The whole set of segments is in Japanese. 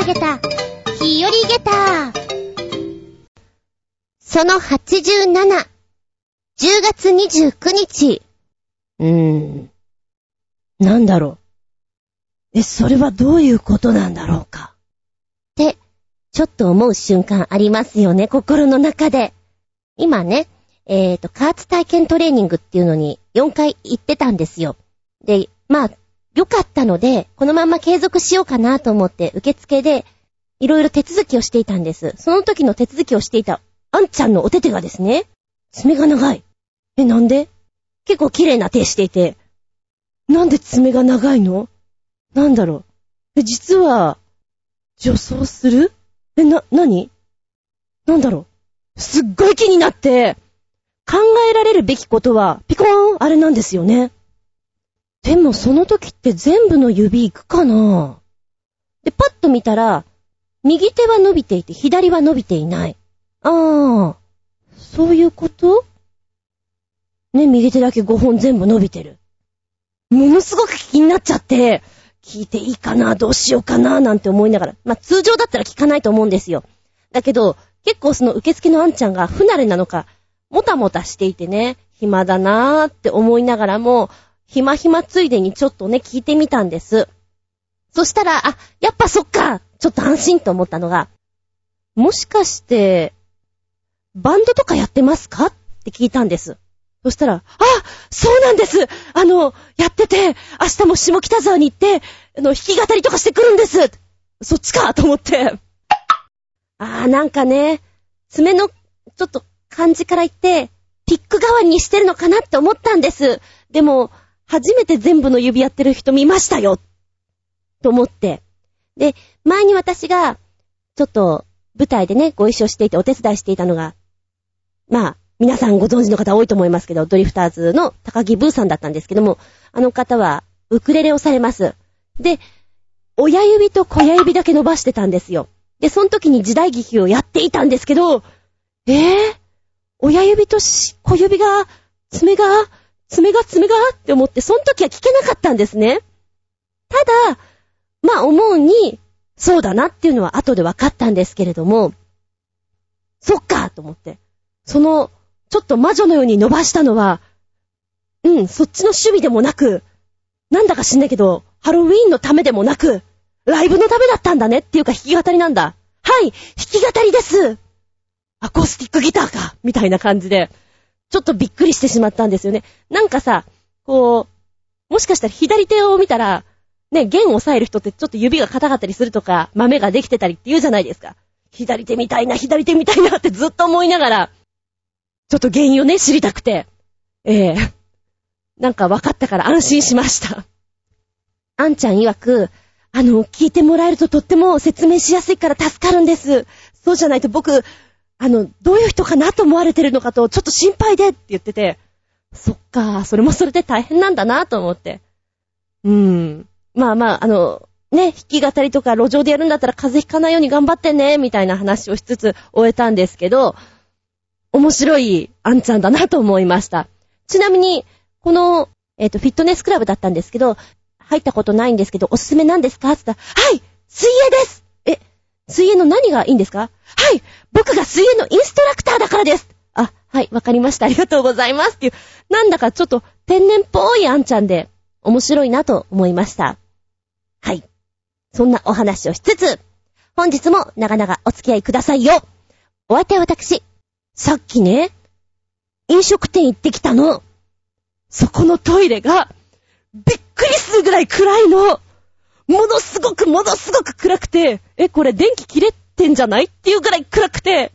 投げた、日和ゲタその87、10月29日。うーん。なんだろう。え、それはどういうことなんだろうか。って、ちょっと思う瞬間ありますよね、心の中で。今ね、えっ、ー、と、加圧体験トレーニングっていうのに4回行ってたんですよ。で、まあ、良かったので、このまま継続しようかなと思って受付でいろいろ手続きをしていたんです。その時の手続きをしていたあんちゃんのお手手がですね、爪が長い。え、なんで？結構綺麗な手していて。なんで爪が長いの？なんだろう。え、実は、女装する？え、な、なになんだろう。すっごい気になって、考えられるべきことは、ピコーンあれなんですよね。でもその時って全部の指行くかな？で、パッと見たら、右手は伸びていて、左は伸びていない。ああ、そういうこと？ね、右手だけ5本全部伸びてる。ものすごく気になっちゃって、聞いていいかな、どうしようかな、なんて思いながら。まあ、通常だったら聞かないと思うんですよ。だけど、結構その受付のあんちゃんが不慣れなのか、もたもたしていてね、暇だなーって思いながらも、暇暇ついでにちょっとね、聞いてみたんです。そしたら、あ、やっぱそっかちょっと安心と思ったのが、もしかして、バンドとかやってますか？って聞いたんです。そしたら、あそうなんですあの、やってて、明日も下北沢に行って、あの、弾き語りとかしてくるんですそっちかと思って。あー、なんかね、爪の、ちょっと感じから言って、ピック代わりにしてるのかなって思ったんです。でも、初めて全部の指やってる人見ましたよと思って。で、前に私が、ちょっと、舞台でね、ご一緒していてお手伝いしていたのが、まあ、皆さんご存知の方多いと思いますけど、ドリフターズの高木ブーさんだったんですけども、あの方は、ウクレレをされます。で、親指と小指だけ伸ばしてたんですよ。で、その時に時代劇をやっていたんですけど、えぇ、ー、親指と小指が、爪が、爪が爪がって思って、その時は聞けなかったんですね。ただ、まあ思うに、そうだなっていうのは後で分かったんですけれども、そっかと思って。その、ちょっと魔女のように伸ばしたのは、うん、そっちの趣味でもなく、なんだか知んないけど、ハロウィーンのためでもなく、ライブのためだったんだねっていうか弾き語りなんだ。はい、弾き語りですアコースティックギターかみたいな感じで、ちょっとびっくりしてしまったんですよね。なんかさ、こう、もしかしたら左手を見たら、ね、弦を押さえる人ってちょっと指が硬かったりするとか、豆ができてたりって言うじゃないですか。左手みたいな、左手みたいなってずっと思いながら、ちょっと原因をね、知りたくて。ええー、なんか分かったから安心しました。あんちゃん曰く、あの、聞いてもらえるととっても説明しやすいから助かるんです。そうじゃないと僕、あの、どういう人かなと思われてるのかと、ちょっと心配でって言ってて、そっか、それもそれで大変なんだなと思って。うーん。まあまあ、あの、ね、弾き語りとか路上でやるんだったら風邪ひかないように頑張ってね、みたいな話をしつつ終えたんですけど、面白いあんちゃんだなと思いました。ちなみに、この、えっ、ー、と、フィットネスクラブだったんですけど、入ったことないんですけど、おすすめなんですか?って言ったら、はい水泳ですえ、水泳の何がいいんですか?はい僕が水泳のインストラクターだからですあ、はい、わかりました。ありがとうございますっていう、なんだかちょっと天然っぽいあんちゃんで、面白いなと思いました。はい。そんなお話をしつつ、本日も長々お付き合いくださいよ。お相手は私。さっきね、飲食店行ってきたの。そこのトイレが、びっくりするぐらい暗いの。ものすごくものすごく暗くて、え、これ電気切れてんじゃないっていうぐらい暗くて、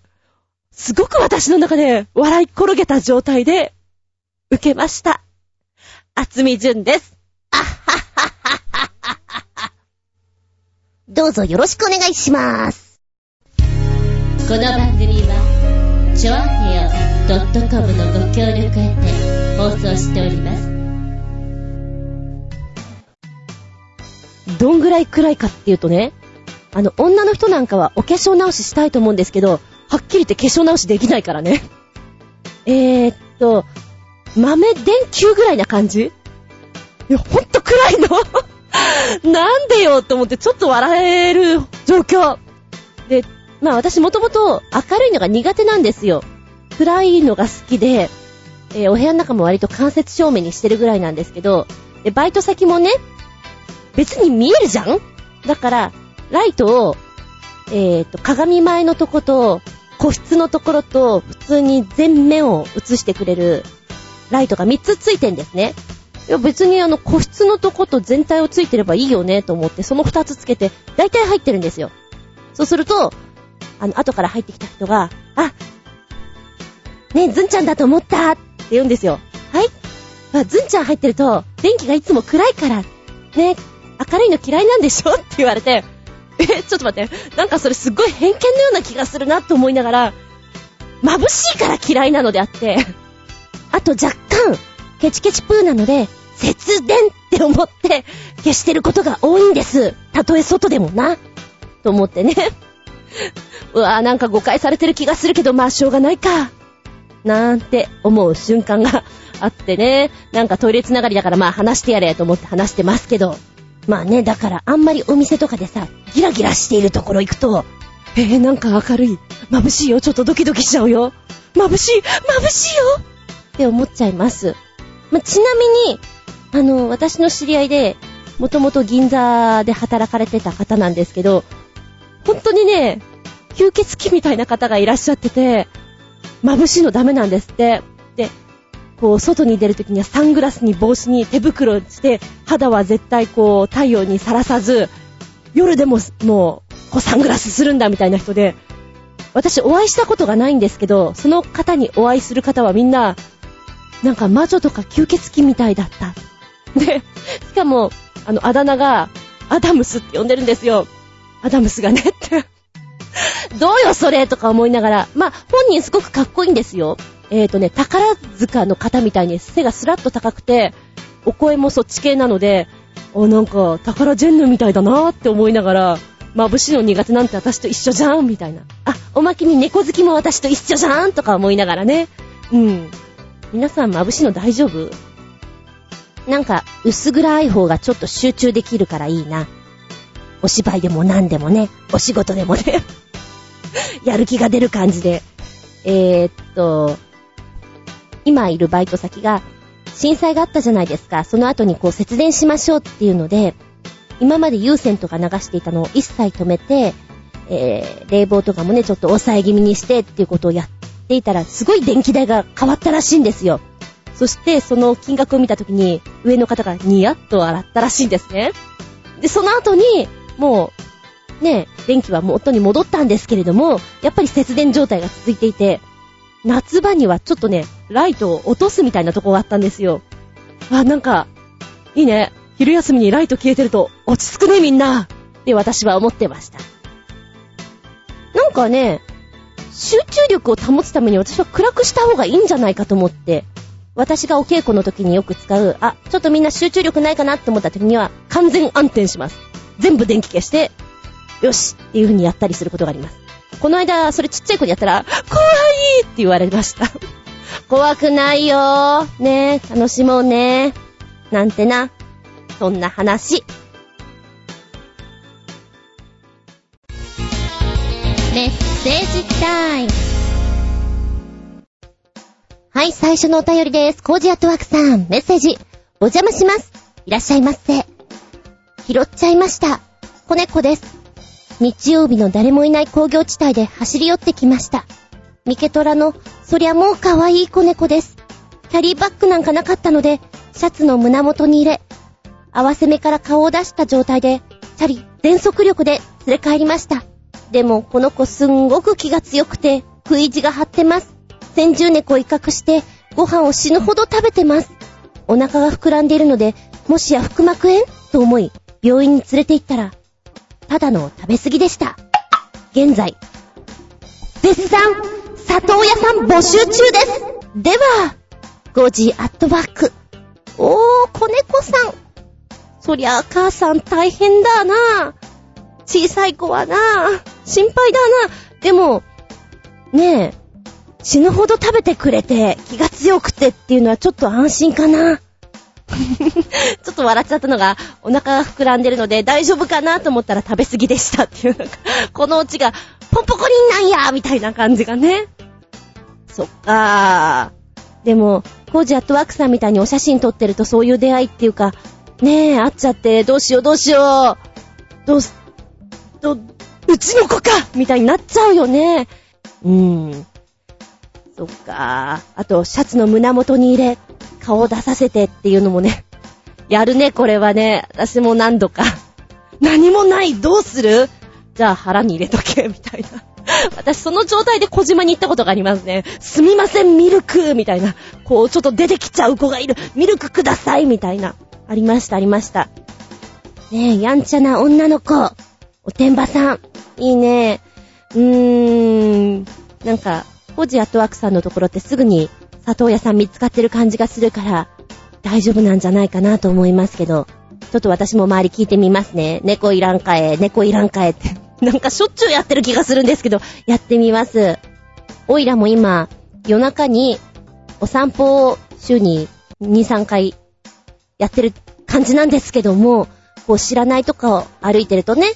すごく私の中で笑い転げた状態で、受けました。あつみじゅんです。あっはっはっはっはっは。どうぞよろしくお願いします。この番組は、ちょあへよ .com のご協力へて放送しております。どんぐらい暗いかっていうとね、あの、女の人なんかはお化粧直ししたいと思うんですけど、はっきり言って化粧直しできないからね。えーっと、豆電球ぐらいな感じ？いや、ほんと暗いの？なんでよと思ってちょっと笑える状況。で、まあ私もともと明るいのが苦手なんですよ。暗いのが好きで、えーお部屋の中も割と間接照明にしてるぐらいなんですけど、で、バイト先もね、別に見えるじゃん？だから、ライトを、えっ、と、鏡前のとこと、個室のところと、普通に全面を映してくれるライトが3つついてんですね。いや別にあの個室のとこと全体をついてればいいよねと思って、その2つつけて、大体入ってるんですよ。そうすると、あの、後から入ってきた人が、あ、ねえ、ずんちゃんだと思ったって言うんですよ。はい？あずんちゃん入ってると、電気がいつも暗いから、ね、明るいの嫌いなんでしょ？って言われて、え、ちょっと待って、なんかそれすっごい偏見のような気がするなと思いながら、眩しいから嫌いなのであって、あと若干、ケチケチプーなので、節電って思って消してることが多いんです。たとえ外でもな。と思ってね。うわぁ、なんか誤解されてる気がするけど、まあしょうがないか。なんて思う瞬間があってね。なんかトイレつながりだからまあ話してやれと思って話してますけど。まあね、だからあんまりお店とかでさ、ギラギラしているところ行くと、えー、なんか明るい。眩しいよ。ちょっとドキドキしちゃうよ。眩しい。眩しいよ。って思っちゃいます。まあ、ちなみに、あの、私の知り合いで、もともと銀座で働かれてた方なんですけど、本当にね、吸血鬼みたいな方がいらっしゃってて、眩しいのダメなんですって。こう、外に出るときにはサングラスに帽子に手袋して、肌は絶対こう、太陽にさらさず、夜でももう、こうサングラスするんだみたいな人で、私お会いしたことがないんですけど、その方にお会いする方はみんな、なんか魔女とか吸血鬼みたいだった。で、しかも、あの、あだ名が、アダムスって呼んでるんですよ。アダムスがねって。どうよそれとか思いながら、まあ、本人すごくかっこいいんですよ。えーとね、宝塚の方みたいに背がスラッと高くて、お声もそっち系なので、あ、なんか、宝ジェンヌみたいだなって思いながら、眩しいの苦手なんて私と一緒じゃんみたいな。あ、おまけに猫好きも私と一緒じゃんとか思いながらね。うん。皆さん眩しいの大丈夫？なんか、薄暗い方がちょっと集中できるからいいな。お芝居でも何でもね、お仕事でもね、やる気が出る感じで。えー、っと、今いるバイト先が、震災があったじゃないですか。その後にこう節電しましょうっていうので、今まで有線とか流していたのを一切止めて、えー、冷房とかもね、ちょっと抑え気味にしてっていうことをやっていたら、すごい電気代が変わったらしいんですよ。そして、その金額を見たときに、上の方がニヤッと笑ったらしいんですね。で、その後に、もう、ね、電気は元に戻ったんですけれども、やっぱり節電状態が続いていて、夏場にはちょっとね、ライトを落とすみたいなとこがあったんですよ。あ、なんか、いいね。昼休みにライト消えてると落ち着くねみんなって私は思ってました。なんかね、集中力を保つために私は暗くした方がいいんじゃないかと思って、私がお稽古の時によく使う、あ、ちょっとみんな集中力ないかなって思った時には完全暗転します。全部電気消して、よしっていう風にやったりすることがあります。この間、それちっちゃい子にやったら、怖いって言われました。怖くないよー。ねえ、楽しもうねなんてな。そんな話。メッセージタイム。はい、最初のお便りです。コージアットワークさん、メッセージ、お邪魔します。いらっしゃいませ。拾っちゃいました。子猫です。日曜日の誰もいない工業地帯で走り寄ってきました。ミケトラの、そりゃもう可愛い子猫です。キャリーバッグなんかなかったので、シャツの胸元に入れ、合わせ目から顔を出した状態で、チャリ、全速力で連れ帰りました。でも、この子すんごく気が強くて、食い意地が張ってます。先住猫を威嚇して、ご飯を死ぬほど食べてます。お腹が膨らんでいるので、もしや腹膜炎？と思い、病院に連れて行ったら、ただの食べ過ぎでした。現在、絶賛、里親さん募集中ですでは、5時アットワーク。おー、子猫さん。そりゃ母さん大変だな小さい子はな心配だなでも、ねえ、死ぬほど食べてくれて、気が強くてっていうのはちょっと安心かな。ちょっと笑っちゃったのが、お腹が膨らんでるので大丈夫かなと思ったら食べ過ぎでしたっていう、か、このオチが、ポンポコリンなんやみたいな感じがね。そっかー。でも、コージアットワークさんみたいにお写真撮ってるとそういう出会いっていうか、ねえ、会っちゃって、どうしようどうしよう。どうす、ど、うちの子かみたいになっちゃうよね。うーん。そっかー。あと、シャツの胸元に入れ、顔を出させてっていうのもね。やるね、これはね。私も何度か。何もないどうする？じゃあ腹に入れとけ、みたいな。私その状態で小島に行ったことがありますね。すみません、ミルクみたいな。こう、ちょっと出てきちゃう子がいる。ミルクくださいみたいな。ありました、ありました。ねえ、やんちゃな女の子。おてんばさん。いいね。うーん。なんか、コジアットワークさんのところってすぐに里親さん見つかってる感じがするから、大丈夫なんじゃないかなと思いますけど、ちょっと私も周り聞いてみますね。猫いらんかえ、猫いらんかえって。なんかしょっちゅうやってる気がするんですけど、やってみます。おいらも今、夜中にお散歩を週に2、3回やってる感じなんですけども、こう知らないとかを歩いてるとね、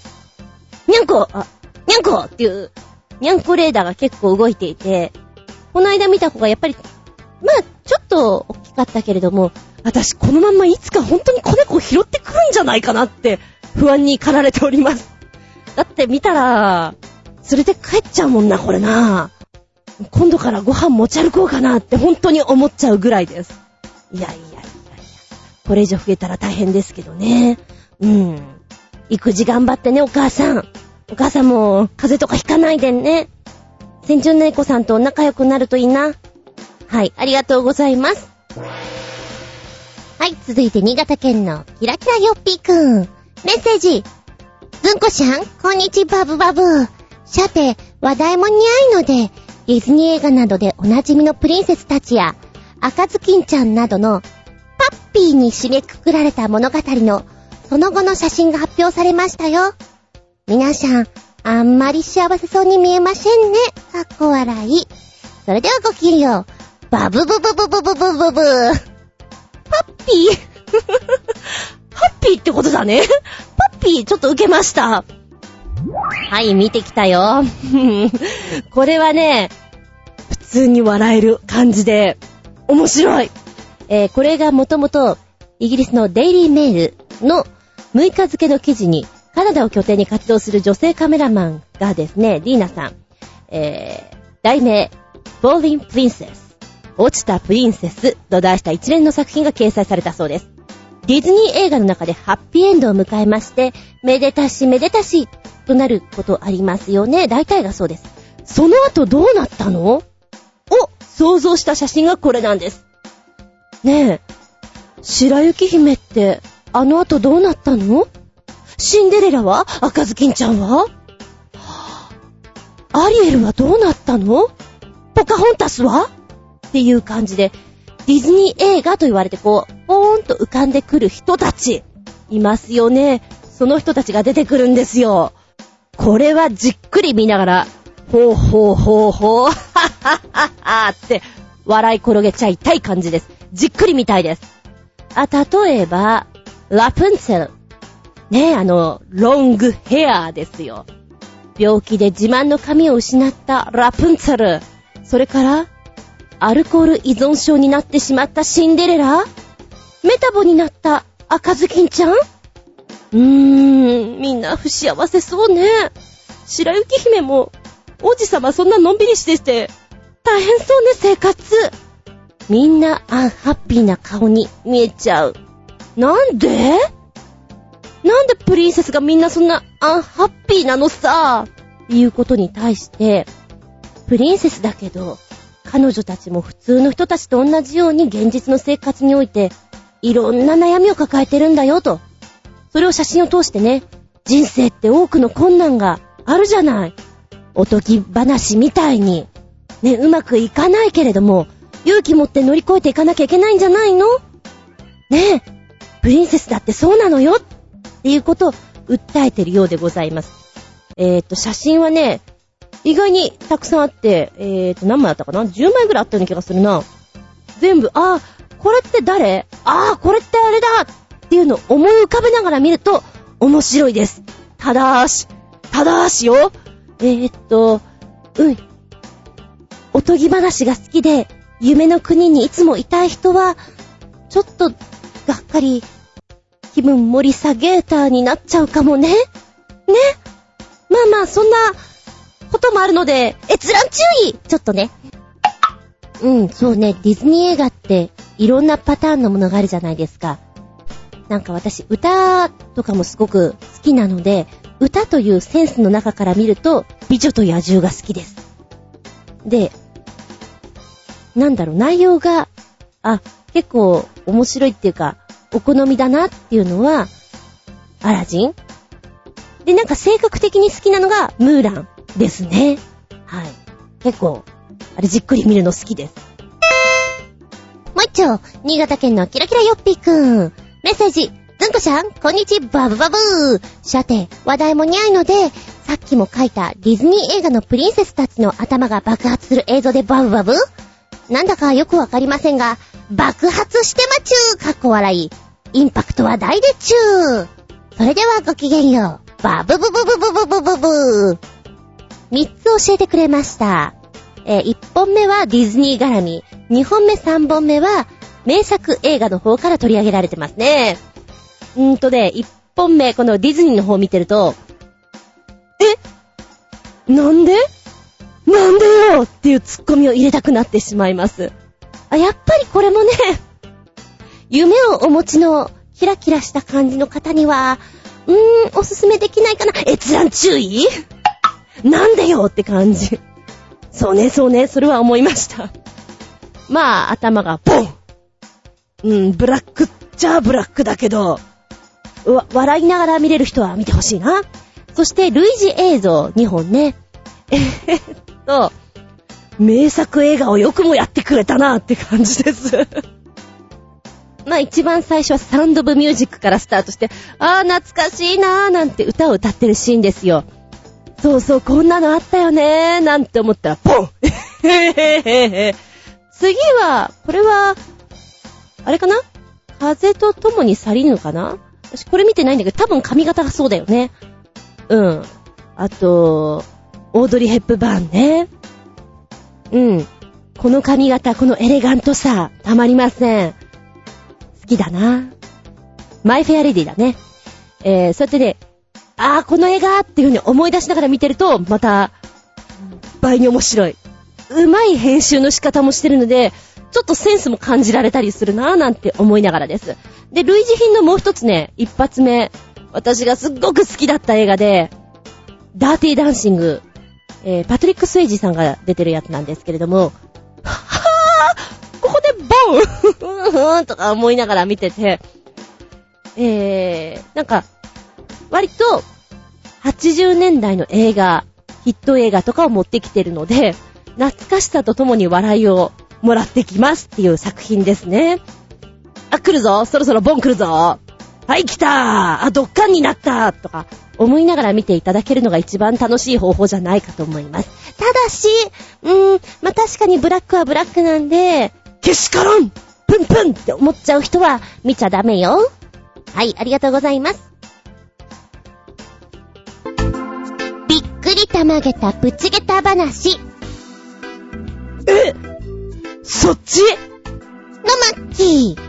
にゃんこあ、にゃんこっていう、にゃんこレーダーが結構動いていて、この間見た子がやっぱり、まあ、ちょっと大きかったけれども、私このまんまいつか本当に子猫を拾ってくるんじゃないかなって不安に駆られております。だって見たら、連れて帰っちゃうもんな、これな。今度からご飯持ち歩こうかなって本当に思っちゃうぐらいです。いやいやいやいや。これ以上増えたら大変ですけどね。うん。育児頑張ってね、お母さん。お母さんも風邪とかひかないでね。先中猫さんと仲良くなるといいな。はい、ありがとうございます。はい、続いて新潟県のキラキラヨッピーくん。メッセージ。ずんこしゃん、こんにちバブバブ。さて、話題も似合うので、ディズニー映画などでおなじみのプリンセスたちや、赤ずきんちゃんなどの、パッピーに締めくくられた物語の、その後の写真が発表されましたよ。皆さん、あんまり幸せそうに見えませんね。かっこ笑い。それではごきげんよう。バブブブブブブブブブ。パッピー？ハッピーってことだね。パッピー、ちょっと受けました。はい、見てきたよ。これはね、普通に笑える感じで、面白い。えー、これがもともと、イギリスのデイリーメールの6日付の記事に、カナダを拠点に活動する女性カメラマンがですね、ディーナさん、えー、題名、ボーリンプリンセス、落ちたプリンセスと題した一連の作品が掲載されたそうです。ディズニー映画の中でハッピーエンドを迎えまして、めでたしめでたしとなることありますよね。大体がそうです。その後どうなったの？を想像した写真がこれなんです。ねえ、白雪姫ってあの後どうなったの？シンデレラは？赤ずきんちゃんは？アリエルはどうなったの？ポカホンタスは？っていう感じで、ディズニー映画と言われてこう、ポーンと浮かんでくる人たち、いますよね。その人たちが出てくるんですよ。これはじっくり見ながら、ほうほうほうほう、はっはっはっはって笑い転げちゃいたい感じです。じっくり見たいです。あ、例えば、ラプンツェル。ねえ、あの、ロングヘアーですよ。病気で自慢の髪を失ったラプンツェル。それから、アルコール依存症になってしまったシンデレラ？メタボになった赤ずきんちゃん？うーん、みんな不幸せそうね。白雪姫も、王子様そんなのんびりしてて、大変そうね、生活。みんなアンハッピーな顔に見えちゃう。なんで？なんでプリンセスがみんなそんなアンハッピーなのさ？いうことに対して、プリンセスだけど、彼女たちも普通の人たちと同じように現実の生活において、いろんな悩みを抱えてるんだよと。それを写真を通してね、人生って多くの困難があるじゃない。おとぎ話みたいに。ね、うまくいかないけれども、勇気持って乗り越えていかなきゃいけないんじゃないの？ねえ、プリンセスだってそうなのよっていうことを訴えてるようでございます。えっ、と、写真はね、意外にたくさんあって、え、ー、と、何枚あったかな ?10 枚ぐらいあったような気がするな。全部、あ、これって誰？ああ、これってあれだっていうのを思い浮かべながら見ると面白いです。ただーし、ただーしよ。えー、っと、うん。おとぎ話が好きで、夢の国にいつもいたい人は、ちょっと、がっかり、気分盛り下げーターになっちゃうかもね。ねまあまあ、そんな、こともあるので、閲覧注意ちょっとね。うん、そうね、ディズニー映画って、いろんなパターンのものがあるじゃないですか。なんか私、歌とかもすごく好きなので、歌というセンスの中から見ると、美女と野獣が好きです。で、なんだろう、内容が、あ、結構面白いっていうか、お好みだなっていうのは、アラジン？で、なんか性格的に好きなのが、ムーランですね。はい。結構、あれじっくり見るの好きです。もう一丁、新潟県のキラキラヨッピーくん。メッセージ、ずんこちゃん、こんにちは、バブバブー。さて、話題もにゃいので、さっきも書いたディズニー映画のプリンセスたちの頭が爆発する映像でバブバブなんだかよくわかりませんが、爆発してまちゅーかっこ笑い。インパクトは大でちゅー。それではごきげんよう。バブブブブブブブブブー。三つ教えてくれました。えー一本目はディズニー絡み。二本目三本目は名作映画の方から取り上げられてますね。うーんとね、一本目、このディズニーの方を見てると、え？なんで？なんでよ？っていうツッコミを入れたくなってしまいます。あ、やっぱりこれもね、夢をお持ちのキラキラした感じの方には、うーん、おすすめできないかな。閲覧注意？なんでよって感じ。そうね、そうね、それは思いました。まあ、頭がボンうん、ブラックっちゃブラックだけど、わ、笑いながら見れる人は見てほしいな。そして、類似映像2本ね。えーっと、名作映画をよくもやってくれたなって感じです。まあ一番最初はサウンドオブミュージックからスタートして、あー懐かしいなーなんて歌を歌ってるシーンですよ。そうそう、こんなのあったよねーなんて思ったら、ポン 次は、これは、あれかな？風と共に去りぬかな？私これ見てないんだけど、多分髪型がそうだよね。うん。あと、オードリー・ヘップバーンね。うん。この髪型、このエレガントさ、たまりません。好きだな。マイ・フェア・レディだね。えー、そうやってね、あー、この映画っていう風に思い出しながら見てると、また、倍に面白い。うまい編集の仕方もしてるので、ちょっとセンスも感じられたりするなぁなんて思いながらです。で、類似品のもう一つね、一発目、私がすっごく好きだった映画で、ダーティーダンシング、えー、パトリック・スウェイジさんが出てるやつなんですけれども、はぁここでボン とか思いながら見てて、えー、なんか、割と、80年代の映画、ヒット映画とかを持ってきてるので、懐かしさとともに笑いをもらってきますっていう作品ですね。あ、来るぞそろそろボン来るぞはい、来たあ、ドッカンになったとか、思いながら見ていただけるのが一番楽しい方法じゃないかと思います。ただし、うーん、まあ、確かにブラックはブラックなんで、けしからんプンプンって思っちゃう人は見ちゃダメよ。はい、ありがとうございます。たまげたぶちげた話。えそっち？のまっきー。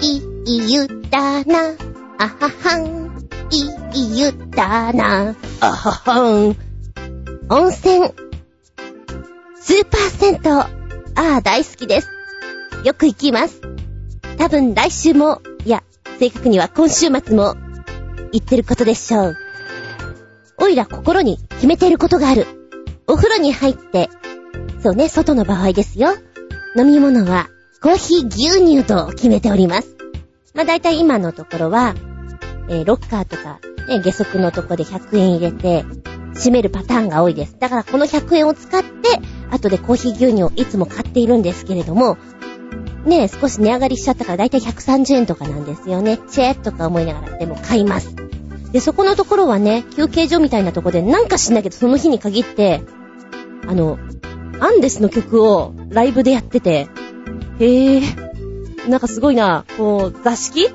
いいゆだな、あははん。いいゆだな、あははん。温泉。スーパー銭湯。ああ、大好きです。よく行きます。多分来週も、いや、正確には今週末も、行ってることでしょう。おいら心に決めていることがある。お風呂に入って、そうね、外の場合ですよ。飲み物は、コーヒー牛乳と決めております。まあ、大体今のところは、えーロッカーとか、ね、下足のとこで100円入れて、閉めるパターンが多いです。だからこの100円を使って、後でコーヒー牛乳をいつも買っているんですけれども、ね少し値上がりしちゃったから大体130円とかなんですよね。チェーとか思いながらでも買います。で、そこのところはね、休憩所みたいなとこでなんかしなきゃその日に限って、あの、アンデスの曲をライブでやってて、へえ、なんかすごいな、こう、座敷？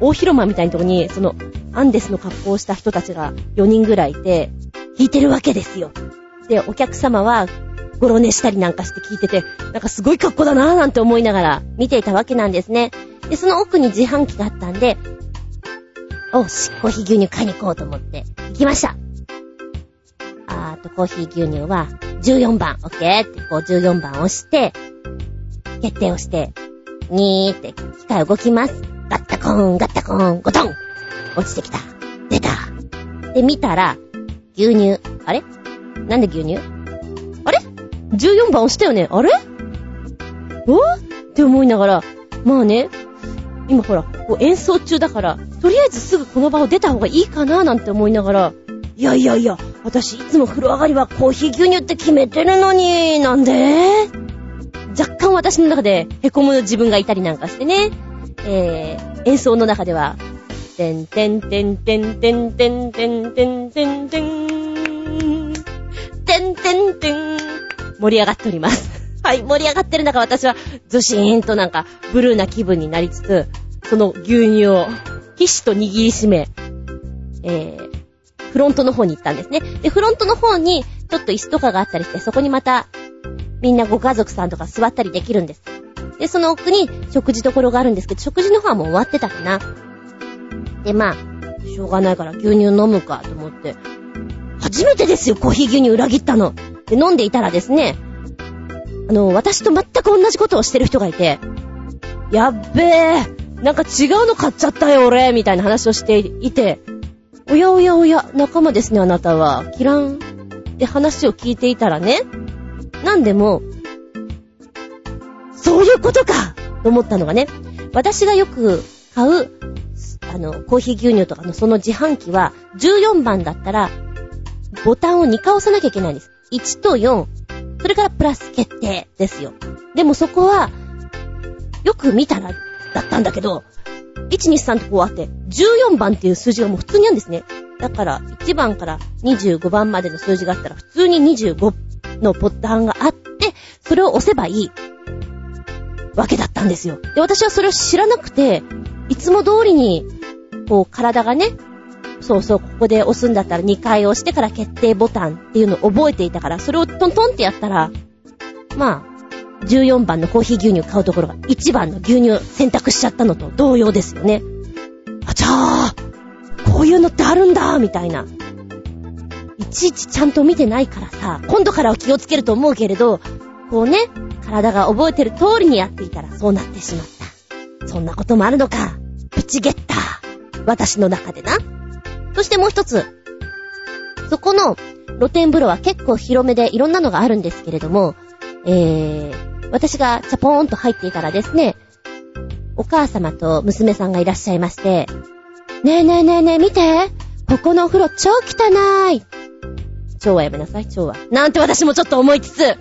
大広間みたいなとこに、その、アンデスの格好をした人たちが4人ぐらいいて、弾いてるわけですよ。で、お客様は、ゴロ寝したりなんかして聞いてて、なんかすごい格好だなぁなんて思いながら見ていたわけなんですね。で、その奥に自販機があったんで、お、し、コーヒー牛乳買いに行こうと思って行きました。あーと、コーヒー牛乳は14番、オッケーってこう14番押して、決定をして、にーって機械動きます。ガッタコーン、ガッタコーン、ゴトン落ちてきた。出た。で、見たら、牛乳。あれ？なんで牛乳？あれ ?14 番押したよね？あれ？おって思いながら、まあね、今ほら、こう演奏中だから、とりあえずすぐこの場を出た方がいいかななんて思いながら、いやいやいや、私いつも風呂上がりはコーヒー牛乳って決めてるのに、なんで？若干私の中で凹む自分がいたりなんかしてね、えー、演奏の中では、てんてんてんてんてんてんてんてんてんてん、てんてんてん、盛り上がっております。はい、盛り上がってる中私は、ずしーんとなんか、ブルーな気分になりつつ、その牛乳を、ひしと握りしめ、えー、フロントの方に行ったんですね。で、フロントの方に、ちょっと椅子とかがあったりして、そこにまた、みんなご家族さんとか座ったりできるんです。で、その奥に食事所があるんですけど、食事の方はもう終わってたかな。で、まあ、しょうがないから牛乳飲むかと思って、初めてですよ、コーヒー牛乳裏切ったの。で、飲んでいたらですね、あの、私と全く同じことをしてる人がいて、やっべえ、なんか違うの買っちゃったよ、俺、みたいな話をしていて、おやおやおや、仲間ですね、あなたは。キラン。って話を聞いていたらね、なんでも、そういうことかと思ったのがね、私がよく買う、あの、コーヒー牛乳とかのその自販機は、14番だったら、ボタンを2回押さなきゃいけないんです。1と4、それからプラス決定ですよ。でもそこは、よく見たら、だったんだけど、1、2、3とこうあって、14番っていう数字がもう普通にあるんですね。だから、1番から25番までの数字があったら、普通に25のボタンがあって、それを押せばいいわけだったんですよ。で、私はそれを知らなくて、いつも通りに、こう、体がね、そうそう、ここで押すんだったら2回押してから決定ボタンっていうのを覚えていたから、それをトントンってやったら、まあ、14番のコーヒー牛乳買うところが1番の牛乳選択しちゃったのと同様ですよね。あちゃーこういうのってあるんだみたいな。いちいちちゃんと見てないからさ、今度からは気をつけると思うけれど、こうね、体が覚えてる通りにやっていたらそうなってしまった。そんなこともあるのか。プチゲッター。私の中でな。そしてもう一つ。そこの露天風呂は結構広めでいろんなのがあるんですけれども、えー、私がチャポーンと入っていたらですね、お母様と娘さんがいらっしゃいまして、ねえねえねえねえ見てここのお風呂超汚い超はやめなさい、超は。なんて私もちょっと思いつつ、ん？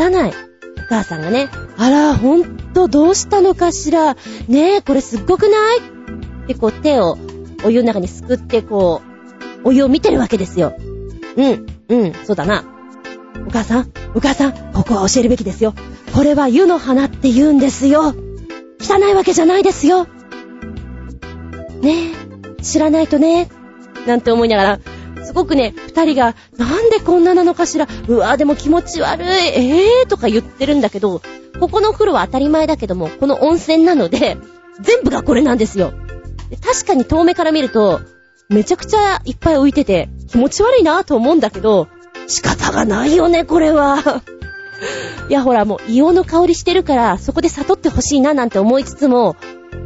汚い。お母さんがね、あら、ほんとどうしたのかしら。ねえ、これすっごくない？ってこう手をお湯の中にすくってこう、お湯を見てるわけですよ。うん、うん、そうだな。お母さん、お母さん、ここは教えるべきですよ。これは湯の花って言うんですよ。汚いわけじゃないですよ。ねえ、知らないとね、なんて思いながら、すごくね、二人が、なんでこんななのかしら、うわでも気持ち悪い、ええーとか言ってるんだけど、ここのお風呂は当たり前だけども、この温泉なので、全部がこれなんですよ。確かに遠目から見ると、めちゃくちゃいっぱい浮いてて、気持ち悪いなと思うんだけど、仕方がないよね、これは。いや、ほら、もう、硫黄の香りしてるから、そこで悟ってほしいな、なんて思いつつも、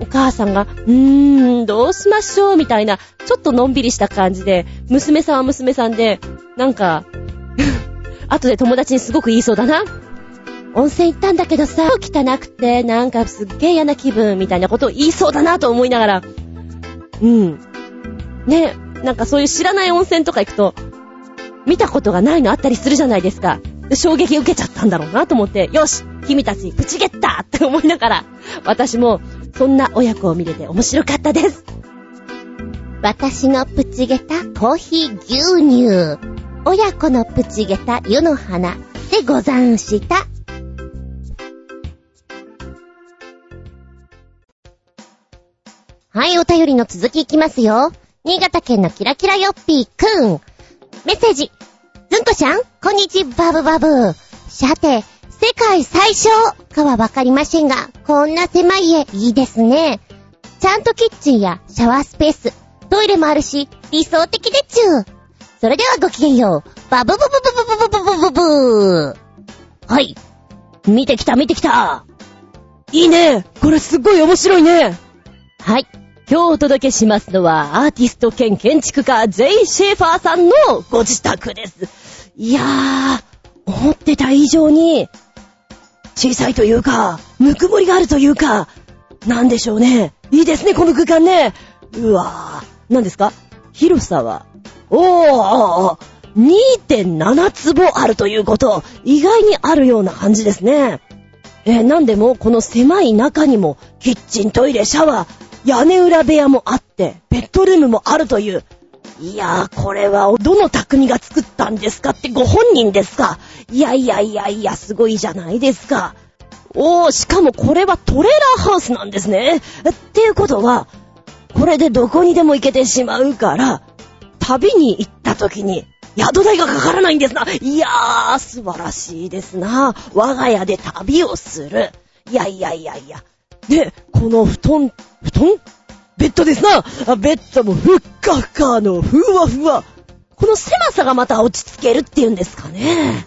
お母さんが、うーん、どうしましょうみたいな、ちょっとのんびりした感じで、娘さんは娘さんで、なんか、後で友達にすごく言いそうだな。温泉行ったんだけどさ、汚くて、なんかすっげえ嫌な気分みたいなことを言いそうだなと思いながら、うん。ね、なんかそういう知らない温泉とか行くと、見たことがないのあったりするじゃないですか。衝撃受けちゃったんだろうなと思って、よし君たち、プチゲッターって思いながら、私も、そんな親子を見れて面白かったです。私のプチゲタコーヒー牛乳。親子のプチゲタ湯の花でござんした。はい、お便りの続きいきますよ。新潟県のキラキラヨッピーくん。メッセージ。ずんこちゃん、こんにちバブバブ。さて、世界最小かはわかりませんが、こんな狭い家いいですね。ちゃんとキッチンやシャワースペース、トイレもあるし、理想的でちゅう。それではごきげんよう。バブブブブブブブブブブブはい。見てきた見てきた。いいね。これすっごい面白いね。はい。今日お届けしますのは、アーティスト兼建築家、ゼイ・シェーファーさんのご自宅です。いやー、思ってた以上に、小さいというか、ぬくもりがあるというか、なんでしょうね。いいですね、この空間ね。うわー、何ですか？広さは、おー、2.7坪あるということ、意外にあるような感じですね。えーなんでも、この狭い中にも、キッチン、トイレ、シャワー、屋根裏部屋もあって、ベッドルームもあるという。いやー、これは、どの匠が作ったんですかってご本人ですかいやいやいやいや、すごいじゃないですか。おー、しかもこれはトレーラーハウスなんですね。っていうことは、これでどこにでも行けてしまうから、旅に行った時に、宿代がかからないんですな。いやー、素晴らしいですな。我が家で旅をする。いやいやいやいや。で、この布団、布団？ベッドですな。あベッドもふっかふかの、ふわふわ。この狭さがまた落ち着けるっていうんですかね。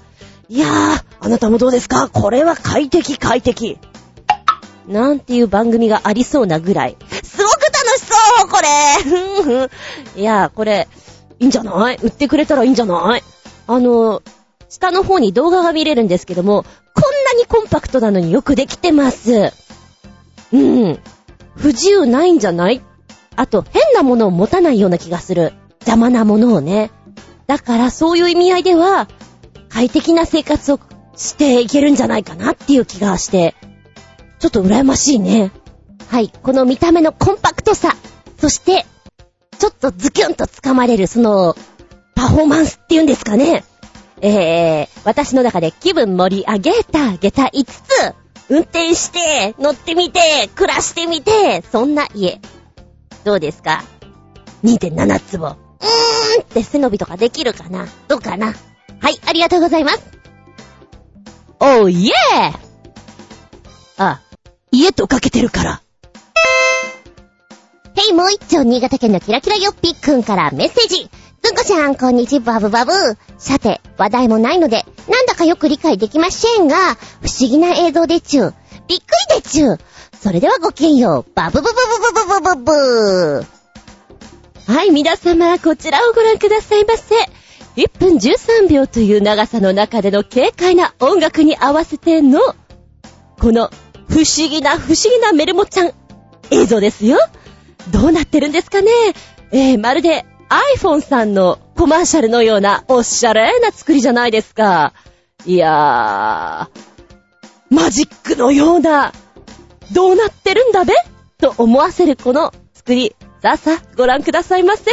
いやー、あなたもどうですか？これは快適快適。なんていう番組がありそうなぐらい。すごく楽しそうこれふんふんいやー、これ、いいんじゃない？売ってくれたらいいんじゃない？あの、下の方に動画が見れるんですけども、こんなにコンパクトなのによくできてます。うん。不自由ないんじゃない？あと、変なものを持たないような気がする。邪魔なものをね。だから、そういう意味合いでは、快適な生活をしていけるんじゃないかなっていう気がして、ちょっと羨ましいね。はい、この見た目のコンパクトさ、そして、ちょっとズキュンと掴まれる、その、パフォーマンスっていうんですかね。えー、私の中で気分盛り上げた、下駄5つ、運転して、乗ってみて、暮らしてみて、そんな家。どうですか ?2.7 坪。うーんって背伸びとかできるかな？どうかな？はい、ありがとうございます。おー、イエーあ、家とかけてるから。ヘイ、もう一丁、新潟県のキラキラヨッピーくんからメッセージ。ずこちゃん、こんにちは、ブバブ。さて、話題もないので、なんだかよく理解できませんが、不思議な映像でちゅ。びっくりでちゅ。それではごきげんよう、バブブブブブブブブブはい、皆様、こちらをご覧くださいませ。1分13秒という長さの中での軽快な音楽に合わせての、この不思議な不思議なメルモちゃん映像ですよ。どうなってるんですかねえー、まるで iPhone さんのコマーシャルのようなおしゃれな作りじゃないですか。いやー、マジックのような、どうなってるんだべ？と思わせるこの作り。さあさあ、ご覧くださいませ。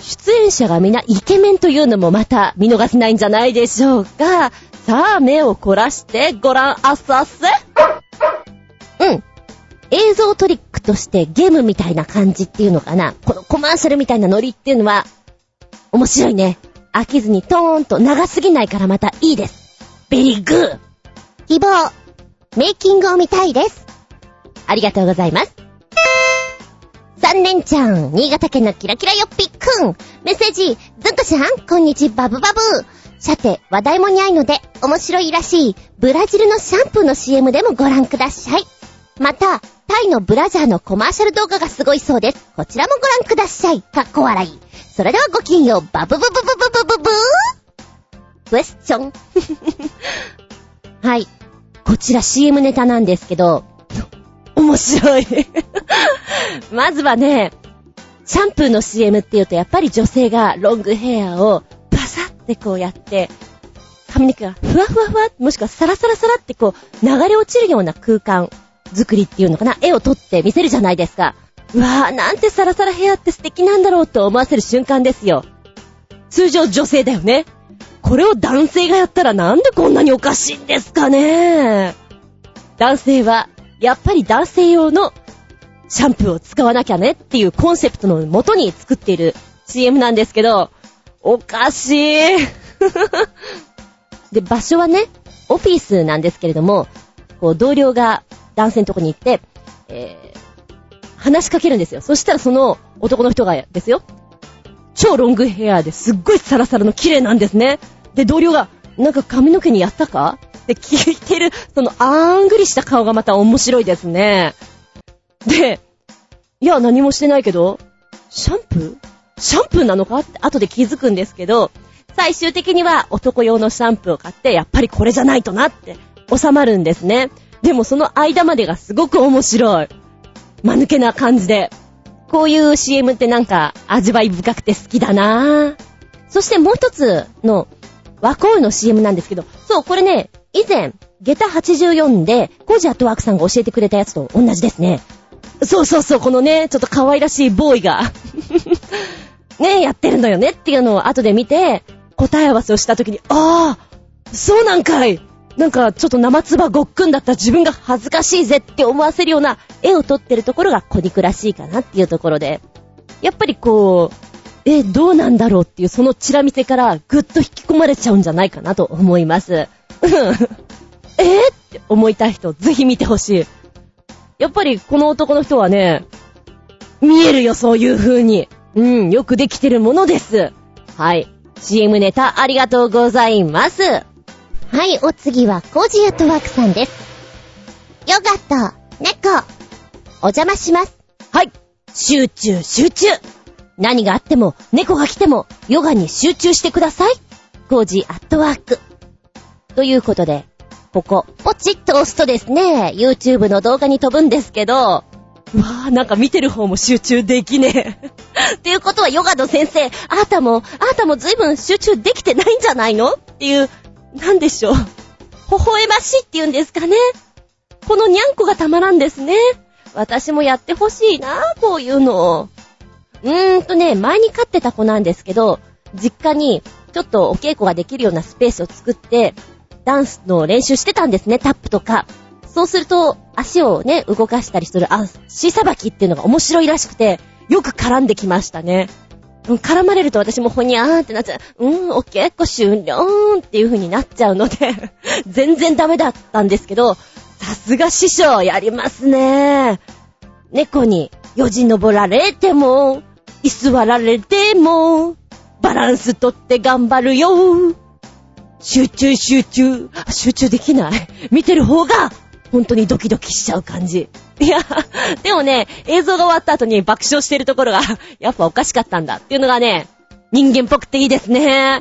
出演者がみんなイケメンというのもまた見逃せないんじゃないでしょうか。さあ、目を凝らしてご覧あっさせ。うん。映像トリックとしてゲームみたいな感じっていうのかな。このコマーシャルみたいなノリっていうのは、面白いね。飽きずにトーンと長すぎないからまたいいです。ベリーグー。希望、メイキングを見たいです。ありがとうございます。三連ちゃん、新潟県のキラキラよっぴっくん。メッセージ、ずんこちゃん、こんにちは、バブバブ。さて、話題もにゃいので、面白いらしい、ブラジルのシャンプーの CM でもご覧ください。また、タイのブラジャーのコマーシャル動画がすごいそうです。こちらもご覧ください。かっこ笑い。それではごきんよう、バブブブブブブブブークエスチョン。はい。こちら CM ネタなんですけど、面白い。まずはね、シャンプーの CM っていうとやっぱり女性がロングヘアをバサってこうやって、髪の毛がふわふわふわ、もしくはサラサラサラってこう流れ落ちるような空間作りっていうのかな、絵を撮って見せるじゃないですか。うわぁ、なんてサラサラヘアって素敵なんだろうと思わせる瞬間ですよ。通常女性だよね。これを男性がやったらなんでこんなにおかしいんですかね男性は、やっぱり男性用のシャンプーを使わなきゃねっていうコンセプトのもとに作っている CM なんですけど、おかしい。で、場所はね、オフィスなんですけれども、こう、同僚が男性のとこに行って、えー、話しかけるんですよ。そしたらその男の人がですよ、超ロングヘアですっごいサラサラの綺麗なんですね。で、同僚が、なんか髪の毛にやったか？って聞いてる、そのあんぐりした顔がまた面白いですね。で、いや、何もしてないけど、シャンプー？シャンプーなのか？って後で気づくんですけど、最終的には男用のシャンプーを買って、やっぱりこれじゃないとなって収まるんですね。でもその間までがすごく面白い。間抜けな感じで。こういう CM ってなんか味わい深くて好きだなぁ。そしてもう一つの和光の CM なんですけど、そう、これね、以前、下駄84で、コージアットワークさんが教えてくれたやつと同じですね。そうそうそう、このね、ちょっと可愛らしいボーイが ね、やってるのよねっていうのを後で見て、答え合わせをした時に、ああ、そうなんかいなんかちょっと生唾ごっくんだった自分が恥ずかしいぜって思わせるような絵を撮ってるところが小憎らしいかなっていうところで、やっぱりこう、え、どうなんだろうっていうそのチラ見せからぐっと引き込まれちゃうんじゃないかなと思います。う んえ、って思いたい人、ぜひ見てほしい。やっぱりこの男の人はね、見えるよ、そういう風に。うん、よくできてるものです。はい。CM ネタありがとうございます。はい、お次はコージアットワークさんです。ヨガと猫、お邪魔します。はい。集中、集中。何があっても、猫が来ても、ヨガに集中してください。コージアットワーク。ということで、ここ、ポチッと押すとですね、YouTube の動画に飛ぶんですけど、わぁ、なんか見てる方も集中できねえ。っていうことはヨガの先生、あなたも、あなたも随分集中できてないんじゃないの？っていう、なんでしょう？微笑ましいって言うんですかね？このにゃんこがたまらんですね？私もやってほしいなこういうの。うーんとね、前に飼ってた子なんですけど、実家にちょっとお稽古ができるようなスペースを作って、ダンスの練習してたんですね、タップとか。そうすると、足をね、動かしたりする足さばきっていうのが面白いらしくて、よく絡んできましたね。絡まれると私もほにゃーってなっちゃう。うん、オッケー、こ終了っていう風になっちゃうので 全然ダメだったんですけど、さすが師匠、やりますね。猫によじ登られても、居座られても、バランスとって頑張るよ。集中集中。集中できない。見てる方が本当にドキドキしちゃう感じ。いや、でもね、映像が終わった後に爆笑してるところが、やっぱおかしかったんだっていうのがね、人間っぽくていいですね。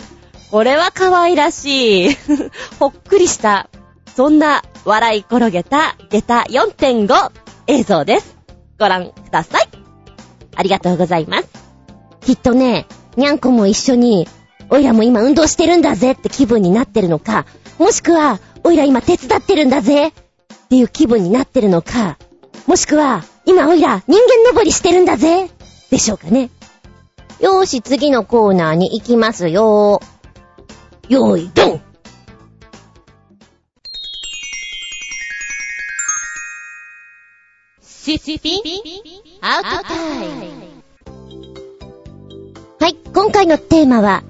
これは可愛らしい。ほっくりした、そんな笑い転げた下駄4.5映像です。ご覧ください。ありがとうございます。きっとね、にゃんこも一緒に、おいらも今運動してるんだぜって気分になってるのか、もしくは、おいら今手伝ってるんだぜっていう気分になってるのか、もしくは、今おいら人間登りしてるんだぜでしょうかね。よーし、次のコーナーに行きますよー。よーい、ドンシスピンアウトタイムはい、今回のテーマは、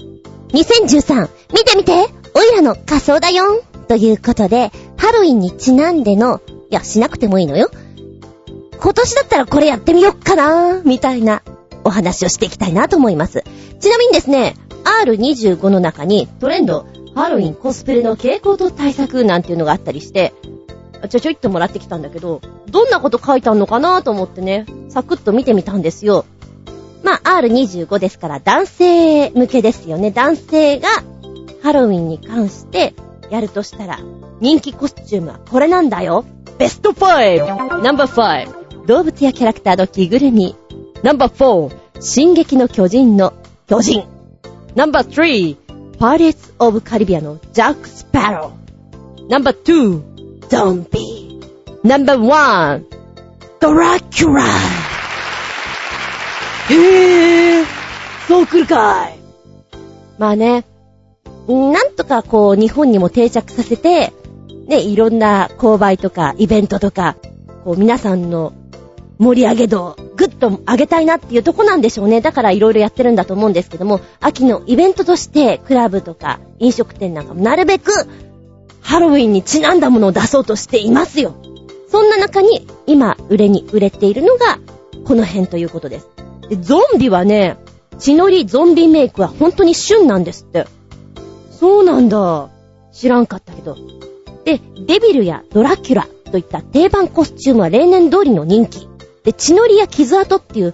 2013、見てみておいらの仮装だよということで、ハロウィンにちなんでの、いや、しなくてもいいのよ。今年だったらこれやってみよっかなみたいなお話をしていきたいなと思います。ちなみにですね、R25 の中にトレンド、ハロウィンコスプレの傾向と対策なんていうのがあったりして、ちょちょいっともらってきたんだけど、どんなこと書いてあんのかなと思ってね、サクッと見てみたんですよ。まあ、R25 ですから男性向けですよね。男性がハロウィンに関してやるとしたら、人気コスチュームはこれなんだよ。ベスト 5! ナンバー 5! 動物やキャラクターの着ぐるみ。ナンバー 4! 進撃の巨人の巨人。ナンバー 3! パイレーツ・オブ・カリビアのジャック・スパロー。ナンバー 2! ゾンビ。ナンバー 1! ドラキュラへぇー、そう来るかい。まあね、なんとかこう日本にも定着させて、ね、いろんな購買とかイベントとか、こう皆さんの盛り上げ度をぐっと上げたいなっていうとこなんでしょうね。だからいろいろやってるんだと思うんですけども、秋のイベントとしてクラブとか飲食店なんかもなるべくハロウィンにちなんだものを出そうとしていますよ。そんな中に今売れに売れているのがこの辺ということです。でゾンビはね、血のりゾンビメイクは本当に旬なんですって。そうなんだ。知らんかったけど。で、デビルやドラキュラといった定番コスチュームは例年通りの人気。で、血のりや傷跡っていう、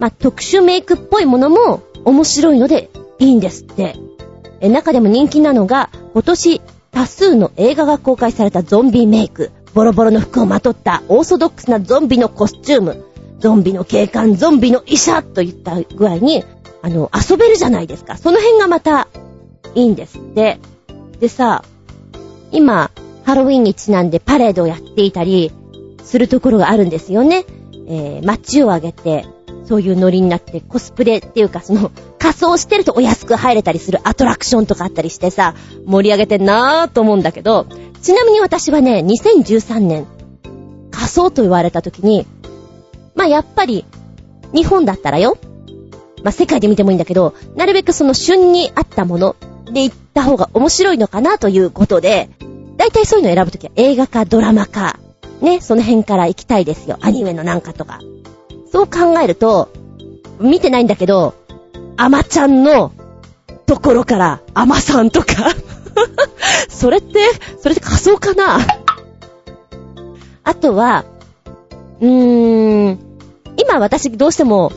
まあ、特殊メイクっぽいものも面白いのでいいんですって。え、中でも人気なのが、今年多数の映画が公開されたゾンビメイク。ボロボロの服をまとったオーソドックスなゾンビのコスチューム。ゾンビの警官、ゾンビの医者といった具合に、あの、遊べるじゃないですか。その辺がまたいいんですって。でさ、今、ハロウィンにちなんでパレードをやっていたりするところがあるんですよね。えー、街を挙げて、そういうノリになってコスプレっていうかその仮装してるとお安く入れたりするアトラクションとかあったりしてさ、盛り上げてんなぁと思うんだけど、ちなみに私はね、2013年、仮装と言われた時に、まあ、やっぱり、日本だったらよ、まあ、世界で見てもいいんだけど、なるべくその旬に合ったもので行った方が面白いのかなということで、だいたいそういうのを選ぶときは映画かドラマか、ね、その辺から行きたいですよ。アニメのなんかとか。そう考えると、見てないんだけど、アマちゃんのところから、アマさんとか それって、それって仮想かな？あとは、うーん、今私どうしても、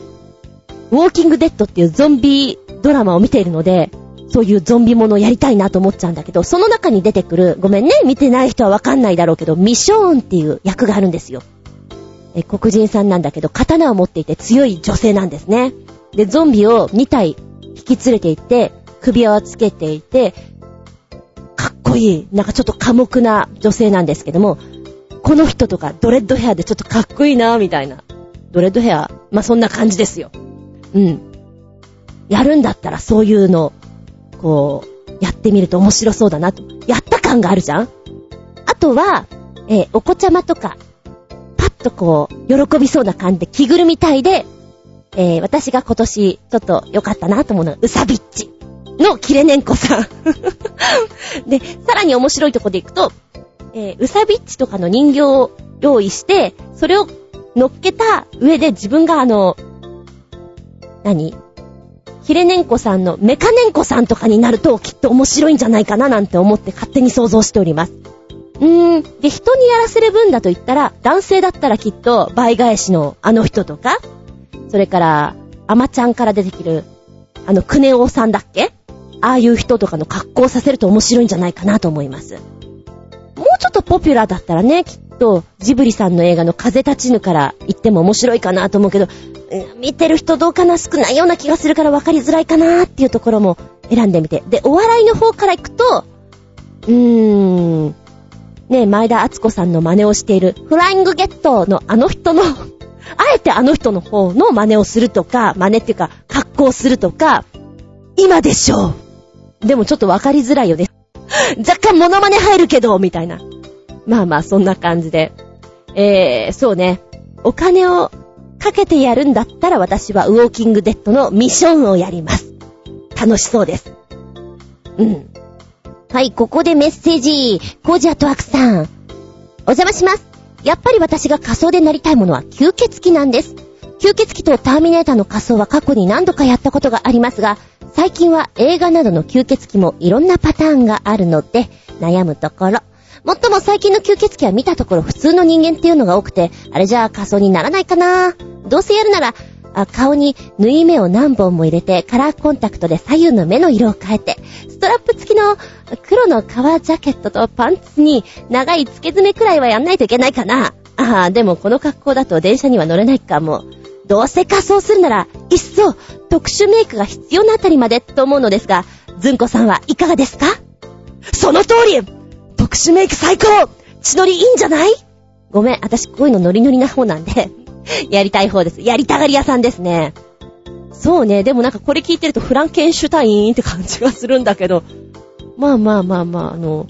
ウォーキングデッドっていうゾンビドラマを見ているので、そういうゾンビものをやりたいなと思っちゃうんだけど、その中に出てくる、ごめんね、見てない人はわかんないだろうけど、ミショーンっていう役があるんですよ。え、黒人さんなんだけど、刀を持っていて強い女性なんですね。で、ゾンビを2体引き連れて行って、首輪をつけていて、かっこいい、なんかちょっと寡黙な女性なんですけども、この人とかドレッドヘアでちょっとかっこいいな、みたいな。ドレッドヘア、まあ、そんな感じですよ。うん。やるんだったらそういうの、こう、やってみると面白そうだなと。やった感があるじゃん？あとは、えー、お子ちゃまとか、パッとこう、喜びそうな感じで着ぐるみたいで、えー、私が今年ちょっと良かったなと思うのは、うさびっちのキレネンコさん。で、さらに面白いとこでいくと、えー、うさびっちとかの人形を用意して、それを乗っけた上で自分があの、何？ヒレネンコさんのメカネンコさんとかになるときっと面白いんじゃないかななんて思って勝手に想像しております。うーん。で、人にやらせる分だと言ったら、男性だったらきっと倍返しのあの人とか、それから、アマちゃんから出てきる、あの、クネオさんだっけ？ああいう人とかの格好させると面白いんじゃないかなと思います。もうちょっとポピュラーだったらね、きっとジブリさんの映画の風立ちぬから言っても面白いかなと思うけど、見てる人どうかな少ないような気がするから分かりづらいかなっていうところも選んでみて。で、お笑いの方から行くと、うーん、ね、前田敦子さんの真似をしている、フライングゲットのあの人の あえてあの人の方の真似をするとか、真似っていうか、格好するとか、今でしょう。でもちょっと分かりづらいよね。若干モノマネ入るけど、みたいな。まあまあ、そんな感じで。えー、そうね。お金をかけてやるんだったら私はウォーキングデッドのミッションをやります。楽しそうです。うん。はい、ここでメッセージ。コージアトワークさん。お邪魔します。やっぱり私が仮想でなりたいものは吸血鬼なんです。吸血鬼とターミネーターの仮装は過去に何度かやったことがありますが、最近は映画などの吸血鬼もいろんなパターンがあるので、悩むところ。もっとも最近の吸血鬼は見たところ普通の人間っていうのが多くて、あれじゃあ仮装にならないかなどうせやるなら、顔に縫い目を何本も入れて、カラーコンタクトで左右の目の色を変えて、ストラップ付きの黒の革ジャケットとパンツに長い付け爪くらいはやんないといけないかな。ああ、でもこの格好だと電車には乗れないかも。どうせ仮装するなら、いっそ特殊メイクが必要なあたりまでと思うのですが、ずんこさんはいかがですか？その通り！特殊メイク最高！血のりいいんじゃない？ごめん、私こういうのノリノリな方なんで。やりたい方です。やりたがり屋さんですね。そうね、でもなんかこれ聞いてるとフランケンシュタインって感じがするんだけど、まあまあまあまあ、あの、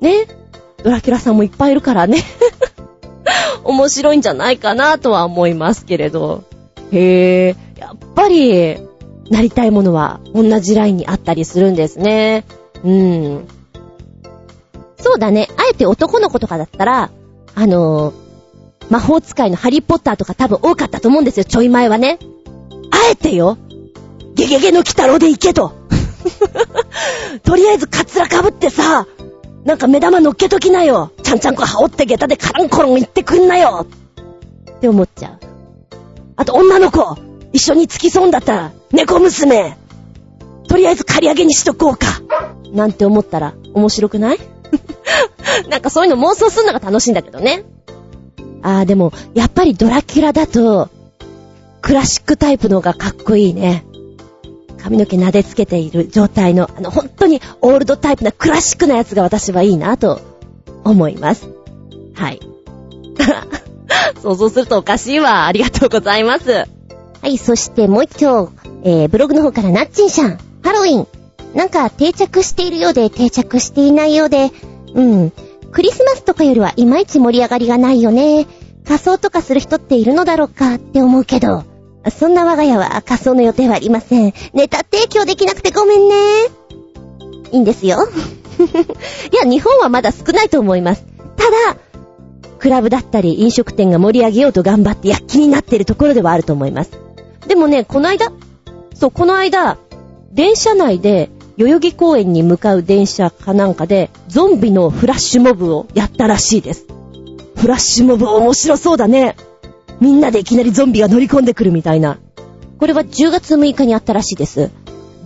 ね、ドラキュラさんもいっぱいいるからね。面白いんじゃないかなとは思いますけれど。へえ、やっぱり、なりたいものは同じラインにあったりするんですね。うん。そうだね。あえて男の子とかだったら、あのー、魔法使いのハリーポッターとか多分多かったと思うんですよ、ちょい前はね。あえてよ。ゲゲゲの鬼太郎で行けと。とりあえずカツラかぶってさ、なんか目玉乗っけときなよ。ちゃんちゃんこ羽織って下駄でカランコロン行ってくんなよ。って思っちゃう。あと女の子、一緒に付き添うんだったら、猫娘。とりあえず借り上げにしとこうか。なんて思ったら面白くない？なんかそういうの妄想するのが楽しいんだけどね。あーでも、やっぱりドラキュラだと、クラシックタイプの方がかっこいいね。髪の毛撫でつけている状態の、あの、本当にオールドタイプなクラシックなやつが私はいいなと思います。はい。想像するとおかしいわ。ありがとうございます。はい、そしてもう一丁、えー、ブログの方からナッチンシャン、ハロウィン。なんか定着しているようで定着していないようで、うん。クリスマスとかよりはいまいち盛り上がりがないよね。仮装とかする人っているのだろうかって思うけど。そんな我が家は仮装の予定はありません。ネタ提供できなくてごめんね。いいんですよ。いや、日本はまだ少ないと思います。ただ、クラブだったり飲食店が盛り上げようと頑張って躍起になってるところではあると思います。でもね、この間、そう、この間、電車内で、代々木公園に向かう電車かなんかで、ゾンビのフラッシュモブをやったらしいです。フラッシュモブ面白そうだね。みんなでいきなりゾンビが乗り込んでくるみたいな。これは10月6日にあったらしいです。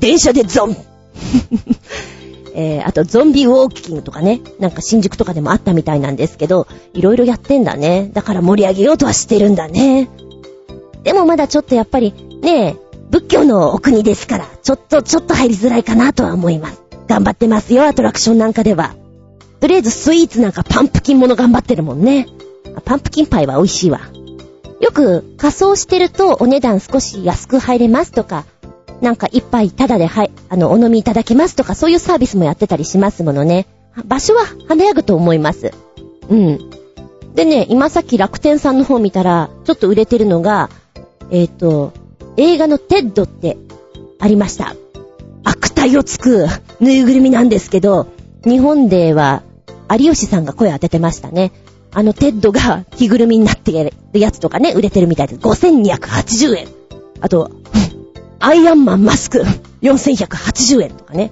電車でゾン えー、あとゾンビウォーキングとかね、なんか新宿とかでもあったみたいなんですけど、いろいろやってんだね。だから盛り上げようとはしてるんだね。でもまだちょっとやっぱり、ねえ、仏教のお国ですから、ちょっと、ちょっと入りづらいかなとは思います。頑張ってますよ、アトラクションなんかでは。とりあえずスイーツなんかパンプキンもの頑張ってるもんね。パンプキンパイは美味しいわ。よく仮装してるとお値段少し安く入れますとか、なんか一杯タダではい、あの、お飲みいただけますとか、そういうサービスもやってたりしますものね。場所は華やぐと思います。うん。でね、今さっき楽天さんの方見たら、ちょっと売れてるのが、えっ、ー、と、映画のテッドってありました。悪態をつくぬいぐるみなんですけど、日本では有吉さんが声当ててましたね。あのテッドが着ぐるみになってるやつとかね、売れてるみたいです。5280円。あと、アイアンマンマスク、4180円とかね。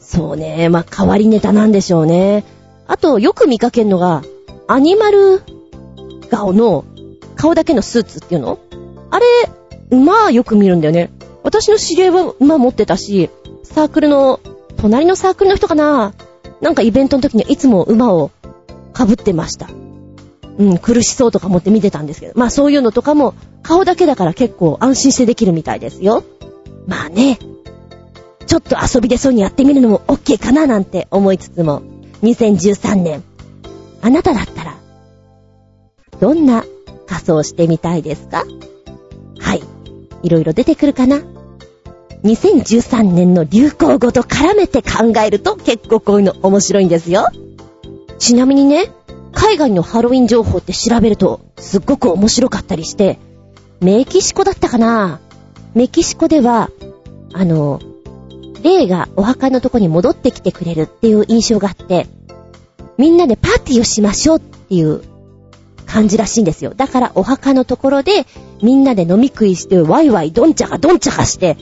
そうね、まあ、変わりネタなんでしょうね。あと、よく見かけるのが、アニマル顔の顔だけのスーツっていうのあれ、馬はよく見るんだよね。私の知り合いは馬持ってたし、サークルの、隣のサークルの人かななんかイベントの時にはいつも馬を被ってました。うん、苦しそうとか思って見てたんですけど。まあそういうのとかも、顔だけだから結構安心してできるみたいですよ。まあね、ちょっと遊びでそうにやってみるのも OK かななんて思いつつも、2013年、あなただったら、どんな仮装してみたいですか？いろいろ出てくるかな？2013年の流行語と絡めて考えると結構こういうの面白いんですよ。ちなみにね、海外のハロウィン情報って調べると、すっごく面白かったりして、メキシコだったかな？メキシコでは、あの、霊がお墓のとこに戻ってきてくれるっていう印象があって、みんなでパーティーをしましょうっていう感じらしいんですよ。だからお墓のところでみんなで飲み食いしてワイワイドンチャカドンチャカして、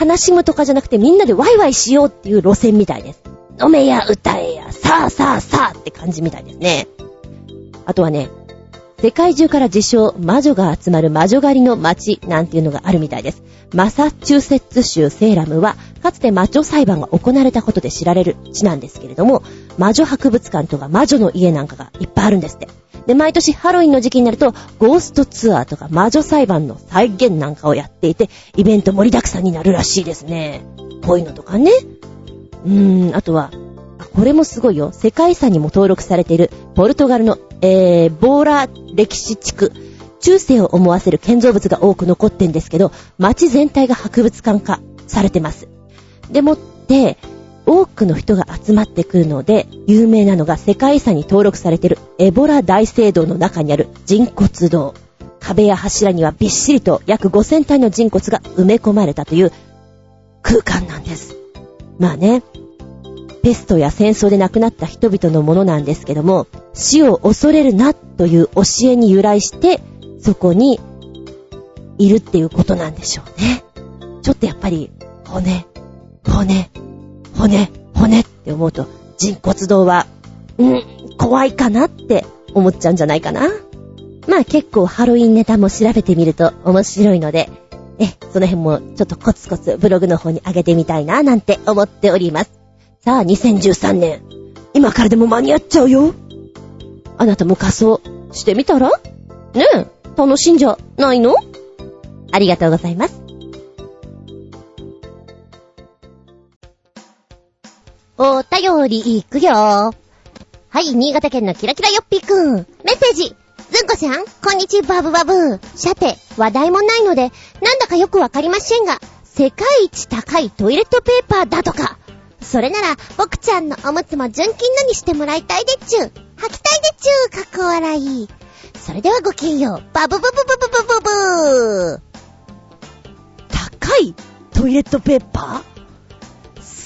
悲しむとかじゃなくてみんなでワイワイしようっていう路線みたいです。飲めや歌えや、さあさあさあって感じみたいですね。あとはね、世界中から自称魔女が集まる魔女狩りの街なんていうのがあるみたいです。マサチューセッツ州セーラムは、かつて魔女裁判が行われたことで知られる地なんですけれども、魔女博物館とか魔女の家なんかがいっぱいあるんですって。で、毎年ハロウィンの時期になると、ゴーストツアーとか魔女裁判の再現なんかをやっていて、イベント盛りだくさんになるらしいですね。こういうのとかね。うーん、あとは、これもすごいよ。世界遺産にも登録されている、ポルトガルの、えー、ボーラ歴史地区。中世を思わせる建造物が多く残ってんですけど、街全体が博物館化されてます。でもって、多くの人が集まってくるので、有名なのが世界遺産に登録されているエボラ大聖堂の中にある人骨堂。壁や柱にはびっしりと約5000体の人骨が埋め込まれたという空間なんです。まあね、ペストや戦争で亡くなった人々のものなんですけども、死を恐れるなという教えに由来して、そこにいるっていうことなんでしょうね。ちょっとやっぱり、骨、骨、骨、骨って思うと、人骨堂は、うん、怖いかなって思っちゃうんじゃないかな。まあ結構ハロウィンネタも調べてみると面白いので、え、その辺もちょっとコツコツブログの方に上げてみたいななんて思っております。さあ、2013年。今からでも間に合っちゃうよ。あなたも仮装してみたら？ねえ、楽しんじゃないの？ありがとうございます。お便りいくよ。はい、新潟県のキラキラよっぴーくん。メッセージ。ずんこちゃん、こんにちは、バブバブ。さて、話題もないので、なんだかよくわかりませんが、世界一高いトイレットペーパーだとか。それなら、僕ちゃんのおむつも純金のにしてもらいたいでっちゅう。履きたいでっちゅう、かっこ笑い。それではごきんよう。バブブブブブブブブ高いトイレットペーパー？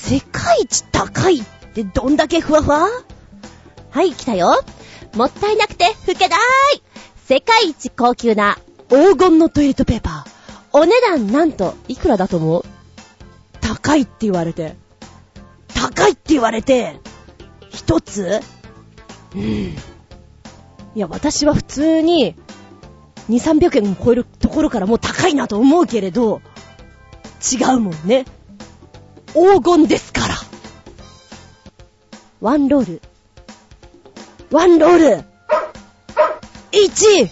世界一高いってどんだけふわふわ？はい、来たよ。もったいなくて老けだーい世界一高級な黄金のトイレットペーパー。お値段なんと、いくらだと思う？高いって言われて。高いって言われて、一つ？うん。いや、私は普通に、2、300円も超えるところからもう高いなと思うけれど、違うもんね。黄金ですから。ワンロール。ワンロール !1!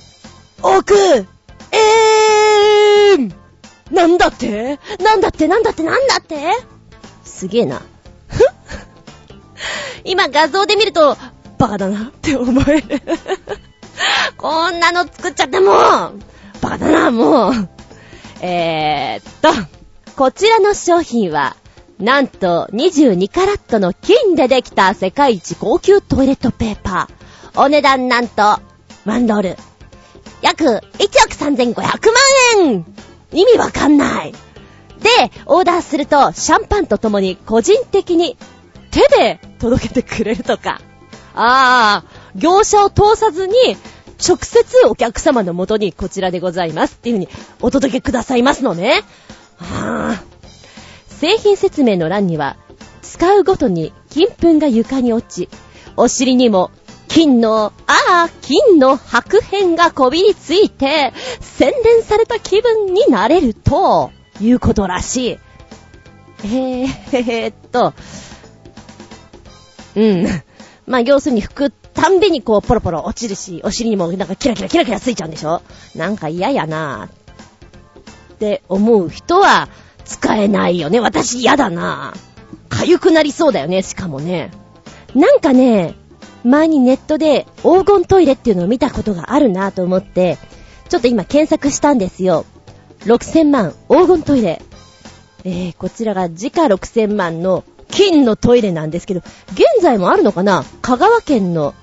億えーんなんだって？なんだって？なんだって？なんだって？すげえな。今画像で見ると、バカだなって思える。こんなの作っちゃってもう、バカだな、もう。えー、っと、こちらの商品は、なんと22カラットの金でできた世界一高級トイレットペーパー。お値段なんと、ワンロール。約1億3500万円意味わかんない。で、オーダーすると、シャンパンとともに個人的に手で届けてくれるとか。ああ、業者を通さずに、直接お客様の元にこちらでございますっていう風にお届けくださいますのね。ああ、製品説明の欄には、使うごとに金粉が床に落ち、お尻にも金の、ああ、金の白片がこびりついて、洗練された気分になれると、いうことらしい。えー、えー、っと、うん。まあ、要するに拭くたんびにこう、ポロポロ落ちるし、お尻にもなんかキラキラキラキラついちゃうんでしょ？なんか嫌やなって思う人は、使えないよね。私嫌だな。かゆくなりそうだよね、しかもね。なんかね、前にネットで黄金トイレっていうのを見たことがあるなと思って、ちょっと今検索したんですよ。6000万黄金トイレ。えー、こちらが時価6000万の金のトイレなんですけど、現在もあるのかな？香川県の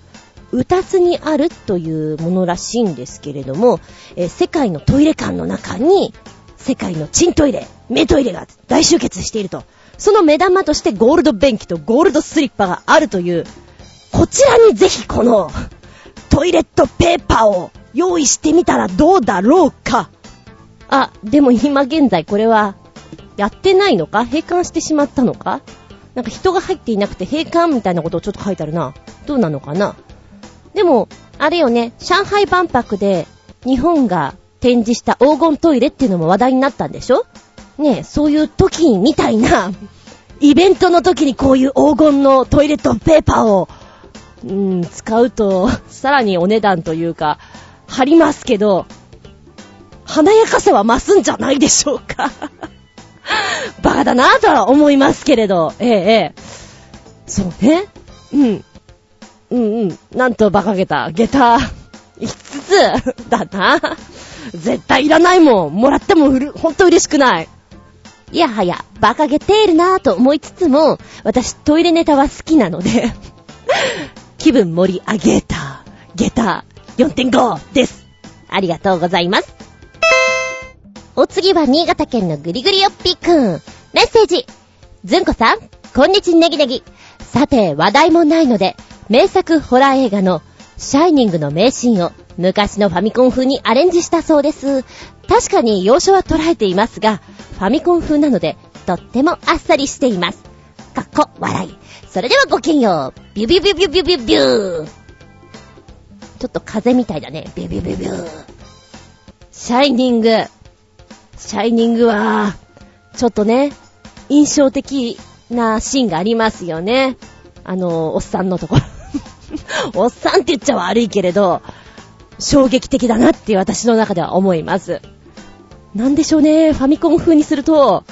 うたつにあるというものらしいんですけれども、えー、世界のトイレ館の中に、世界のチントイレ、メトイレが大集結していると。その目玉としてゴールド便器とゴールドスリッパがあるという、こちらにぜひこのトイレットペーパーを用意してみたらどうだろうか。あ、でも今現在これはやってないのか？閉館してしまったのか？なんか人が入っていなくて閉館みたいなことをちょっと書いてあるな。どうなのかな？でも、あれよね、上海万博で日本が展示した黄金トイレっていうのも話題になったんでしょ？ねえ、そういう時みたいな、イベントの時にこういう黄金のトイレットペーパーを、うん、使うと、さらにお値段というか、貼りますけど、華やかさは増すんじゃないでしょうか。バカだなぁとは思いますけれど、ええ、ええ。そうね。うん。うんうん。なんと馬鹿げた。下駄、5つだな。絶対いらないもん。もらってもうる、ほんと嬉しくない。いやはや、馬鹿げているなぁと思いつつも、私トイレネタは好きなので 気分盛り上げた、ゲタ4.5です。ありがとうございます。お次は新潟県のぐりぐりよっぴーくん。メッセージ。ずんこさん、こんにちネギネギ。さて、話題もないので、名作ホラー映画のシャイニングの名シーンを昔のファミコン風にアレンジしたそうです。確かに要所は捉えていますが、ファミコン風なので、とってもあっさりしています。かっこ、笑い。それではごきげんよう。ビュビュビュビュビュビュビュー。ちょっと風みたいだね。ビュビュビュビュー。シャイニング。シャイニングは、ちょっとね、印象的なシーンがありますよね。あの、おっさんのところ。おっさんって言っちゃ悪いけれど、衝撃的だなって私の中では思います。なんでしょうね、ファミコン風にすると、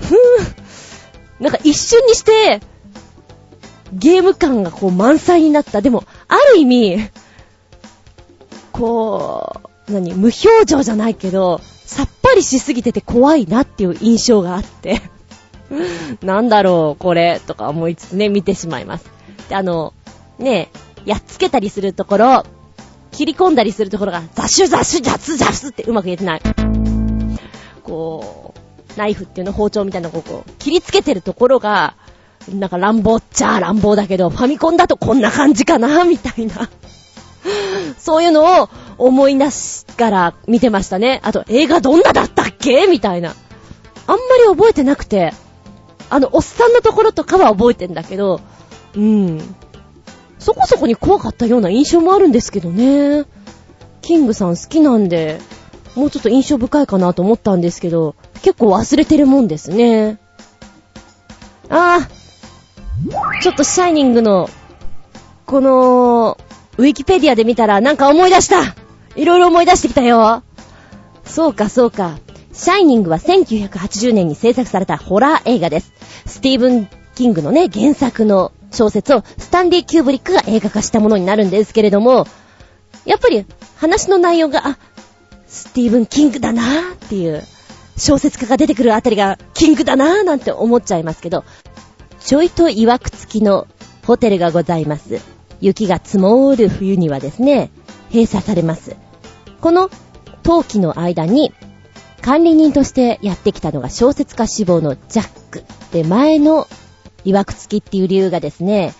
ふぅ、なんか一瞬にして、ゲーム感がこう満載になった。でも、ある意味、こう、何、無表情じゃないけど、さっぱりしすぎてて怖いなっていう印象があって。なんだろう、これ、とか思いつつね、見てしまいます。で、あの、ねやっつけたりするところ、切り込んだりするところが、ザシュザシュジャツジャスってうまく言えてない。こう、ナイフっていうの包丁みたいなこう、切りつけてるところが、なんか乱暴っちゃ乱暴だけど、ファミコンだとこんな感じかな、みたいな。そういうのを思い出しから見てましたね。あと、映画どんなだったっけ？みたいな。あんまり覚えてなくて、あの、おっさんのところとかは覚えてんだけど、うん。そこそこに怖かったような印象もあるんですけどね。キングさん好きなんで、もうちょっと印象深いかなと思ったんですけど、結構忘れてるもんですね。あー、ちょっとシャイニングの、この、ウィキペディアで見たらなんか思い出したいろいろ思い出してきたよそうか、そうか。シャイニングは1980年に制作されたホラー映画です。スティーブン・キングのね、原作の小説をスタンリー・キューブリックが映画化したものになるんですけれども、やっぱり話の内容が、あ、スティーブン・キングだなーっていう、小説家が出てくるあたりがキングだなーなんて思っちゃいますけど、ちょいと曰く付きのホテルがございます。雪が積もる冬にはですね、閉鎖されます。この冬季の間に、管理人としてやってきたのが小説家志望のジャック。で、前の曰く付きっていう理由がですね、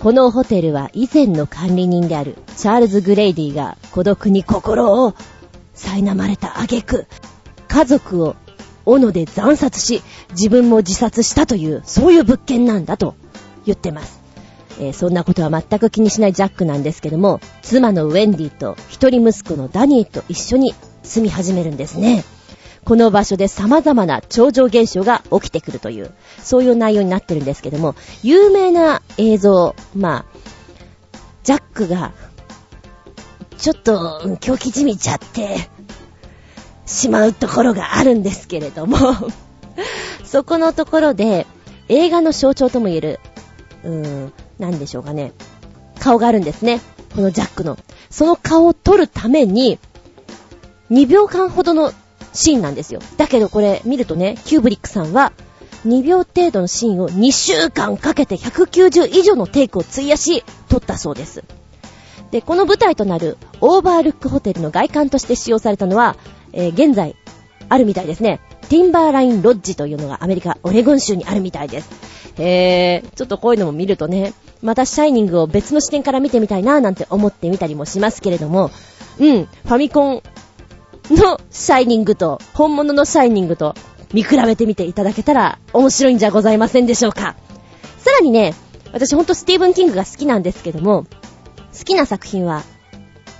このホテルは以前の管理人であるチャールズ・グレイディが孤独に心を苛まれた挙句、家族を斧で惨殺し、自分も自殺したという、そういう物件なんだと言ってます。えー、そんなことは全く気にしないジャックなんですけども、妻のウェンディと一人息子のダニーと一緒に住み始めるんですね。この場所で様々な超常現象が起きてくるという、そういう内容になってるんですけども、有名な映像、まあ、ジャックが、ちょっと狂気じみちゃって、しまうところがあるんですけれども そこのところで、映画の象徴とも言える、うーん、なんでしょうかね、顔があるんですね。このジャックの。その顔を撮るために、2秒間ほどのシーンなんですよ。だけどこれ見るとね、キューブリックさんは、2秒程度のシーンを2週間かけて190以上のテイクを費やし、撮ったそうです。で、この舞台となるオーバールックホテルの外観として使用されたのは、えー、現在、あるみたいですね。ティンバーラインロッジというのがアメリカ、オレゴン州にあるみたいです。へー、ちょっとこういうのも見るとね、またシャイニングを別の視点から見てみたいなぁなんて思ってみたりもしますけれども、うん、ファミコンのシャイニングと、本物のシャイニングと見比べてみていただけたら面白いんじゃございませんでしょうか。さらにね、私ほんとスティーブン・キングが好きなんですけども、好きな作品は、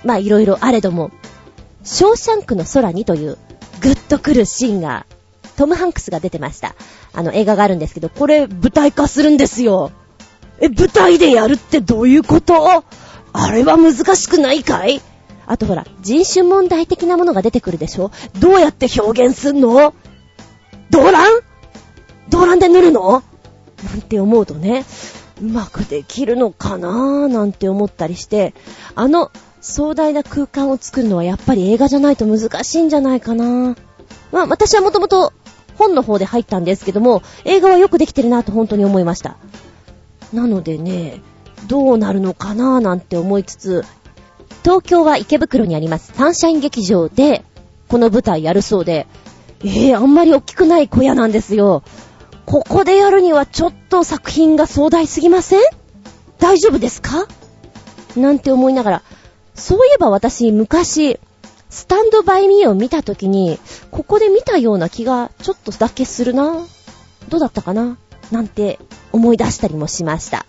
まあいろいろあれども、ショーシャンクの空にというグッとくるシーンが、トム・ハンクスが出てました。あの映画があるんですけど、これ舞台化するんですよ。え、舞台でやるってどういうこと？あれは難しくないかい？あとほら、人種問題的なものが出てくるでしょ？どうやって表現すんの？動乱？動乱で塗るの？なんて思うとね、うまくできるのかな？ーなんて思ったりして、あの壮大な空間を作るのはやっぱり映画じゃないと難しいんじゃないかな？まあ私はもともと本の方で入ったんですけども、映画はよくできてるなと本当に思いました。なのでね、どうなるのかな？なんて思いつつ、東京は池袋にありますサンシャイン劇場で、この舞台やるそうで、えー、あんまり大きくない小屋なんですよ。ここでやるにはちょっと作品が壮大すぎません？大丈夫ですか？なんて思いながら、そういえば私昔、スタンドバイミーを見たときに、ここで見たような気がちょっとだけするな。どうだったかな？なんて思い出したりもしました。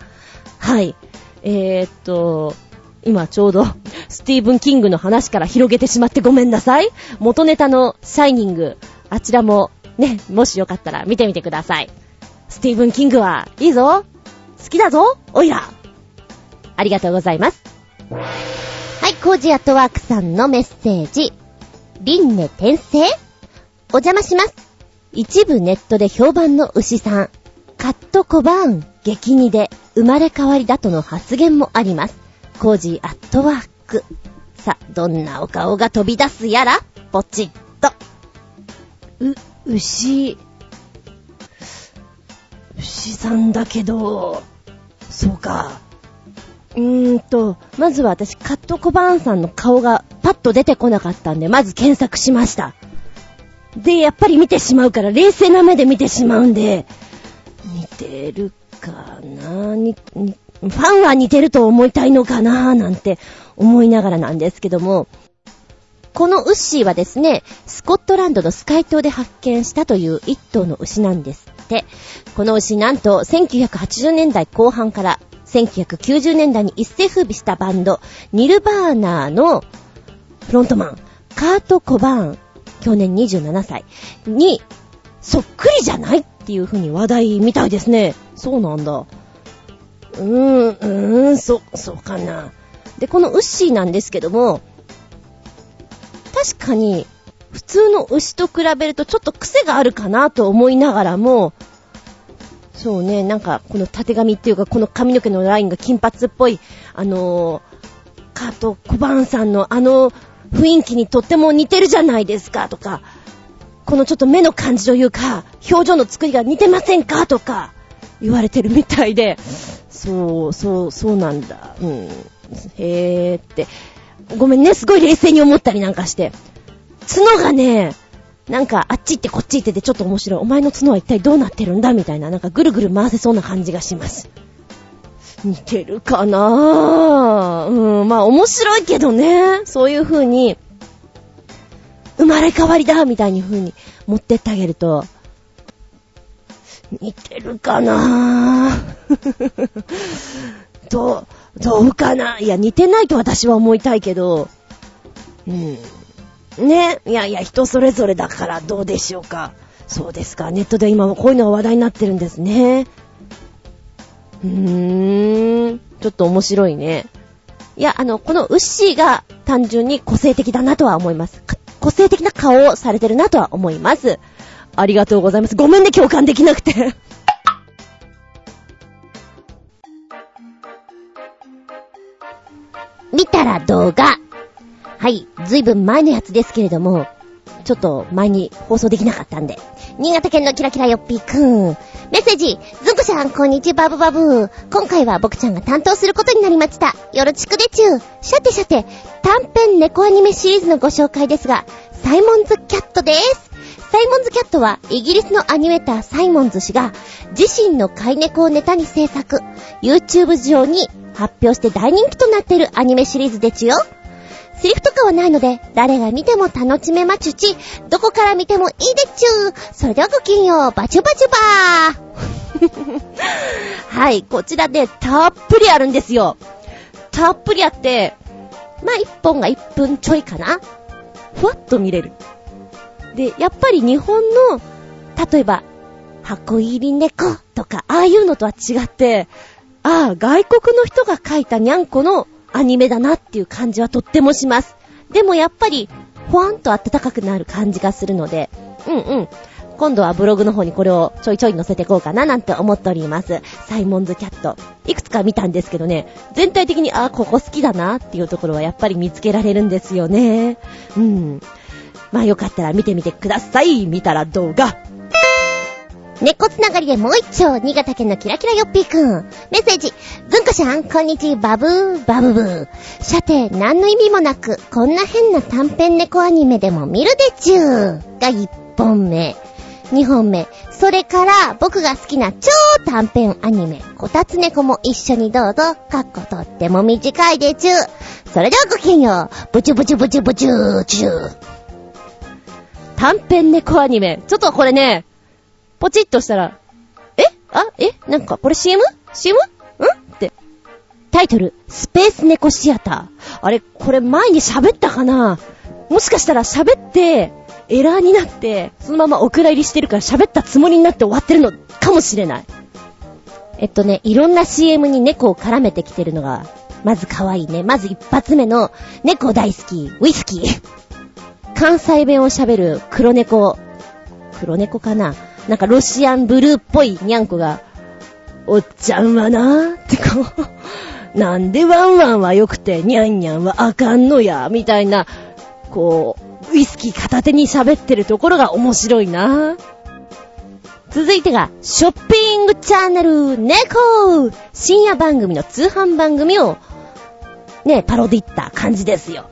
はい。えー、っと、今ちょうど、スティーブン・キングの話から広げてしまってごめんなさい。元ネタのシャイニング、あちらもね、もしよかったら見てみてください。スティーブン・キングはいいぞ好きだぞおいらありがとうございます。はい、コージーアットワークさんのメッセージ。輪廻転生？お邪魔します。一部ネットで評判の牛さん。カート・コバーン、激似で生まれ変わりだとの発言もあります。コージアットワーク。さ、どんなお顔が飛び出すやら、ポチッと。う、牛、牛さんだけど、そうか。うーんと、まずは私、カットコバーンさんの顔がパッと出てこなかったんで、まず検索しました。で、やっぱり見てしまうから、冷静な目で見てしまうんで、似てるかな？に、に、ファンは似てると思いたいのかななんて思いながらなんですけども、このウッシーはですね、スコットランドのスカイ島で発見したという一頭の牛なんですって。この牛なんと1980年代後半から1990年代に一世風靡したバンド、ニルバーナーのフロントマン、カート・コバーン、去年27歳に、そっくりじゃないっていう風に話題みたいですね。そうなんだ。うーん、うーん、そ、そうかな。で、このウッシーなんですけども、確かに、普通の牛と比べるとちょっと癖があるかなと思いながらも、そうね、なんか、この縦髪っていうか、この髪の毛のラインが金髪っぽい、あのー、カート・コバンさんのあの雰囲気にとっても似てるじゃないですか、とか、このちょっと目の感じというか、表情の作りが似てませんかとか、言われてるみたいで、そう、そう、そうなんだ。うん。へーって。ごめんね、すごい冷静に思ったりなんかして。角がね、なんかあっち行ってこっち行っててちょっと面白い。お前の角は一体どうなってるんだみたいな、なんかぐるぐる回せそうな感じがします。似てるかな？ぁ。うん、まあ面白いけどね。そういう風に、生まれ変わりだみたいに風に持ってってあげると、似てるかな？ぁ。ど、どうかな？いや、似てないと私は思いたいけど、うん。ね？いやいや、人それぞれだからどうでしょうか？そうですか。ネットで今こういうのが話題になってるんですね。うーん。ちょっと面白いね。いや、あの、このウッシーが単純に個性的だなとは思います。個性的な顔をされてるなとは思います。ありがとうございます。ごめんね、共感できなくて 見たら動画。はい、ずいぶん前のやつですけれども、ちょっと前に放送できなかったんで。新潟県のキラキラよっぴーくん。メッセージ、ずんこさん、こんにちは、バブバブ。今回は僕ちゃんが担当することになりました。よろしくでちゅう。さてさて、短編猫アニメシリーズのご紹介ですが、サイモンズキャットです。サイモンズキャットは、イギリスのアニメーターサイモンズ氏が、自身の飼い猫をネタに制作、YouTube 上に発表して大人気となっているアニメシリーズでちゅよ。セリフとかはないので、誰が見ても楽しめまちゅち、どこから見てもいいでちゅそれではごきんよう、バチュバチュバー はい、こちらでたっぷりあるんですよ。たっぷりあって、まあ、一本が一分ちょいかな。ふわっと見れる。で、やっぱり日本の、例えば、箱入り猫とか、ああいうのとは違って、ああ、外国の人が描いたにゃんこのアニメだなっていう感じはとってもします。でもやっぱり、ほわんと暖かくなる感じがするので、うんうん。今度はブログの方にこれをちょいちょい載せていこうかななんて思っております。サイモンズキャット。いくつか見たんですけどね、全体的に、あ、ここ好きだなっていうところはやっぱり見つけられるんですよね。うん。まあよかったら見てみてください。見たら動画。猫つながりでもう一丁、新潟県のキラキラよっぴーくん。メッセージ。ずんこしゃん、こんにちは、バブー、バブブー。さて、何の意味もなく、こんな変な短編猫アニメでも見るでちゅー。が1本目。2本目。それから、僕が好きな超短編アニメ、こたつ猫も一緒にどうぞ。かっことっても短いでちゅ。それではごきげんよう。ブチュブチュブチュブチューチュー。短編猫アニメ。ちょっとこれね、ポチッとしたら、え？あ？え？なんか、これ CM?CM? ん？って。タイトル、スペース猫シアター。あれ、これ前に喋ったかな？もしかしたら喋って、エラーになって、そのままお蔵入りしてるから喋ったつもりになって終わってるのかもしれない。えっとね、いろんな CM に猫を絡めてきてるのが、まず可愛いね。まず一発目の、猫大好き、ウイスキー。関西弁を喋る黒猫。黒猫かな。なんかロシアンブルーっぽいニャンコが、おっちゃんはなー。ってこう、なんでワンワンは良くて、ニャンニャンはあかんのや、みたいな、こう、ウイスキー片手に喋ってるところが面白いな。続いてが、ショッピングチャンネル、猫。深夜番組の通販番組を、ね、パロディった感じですよ。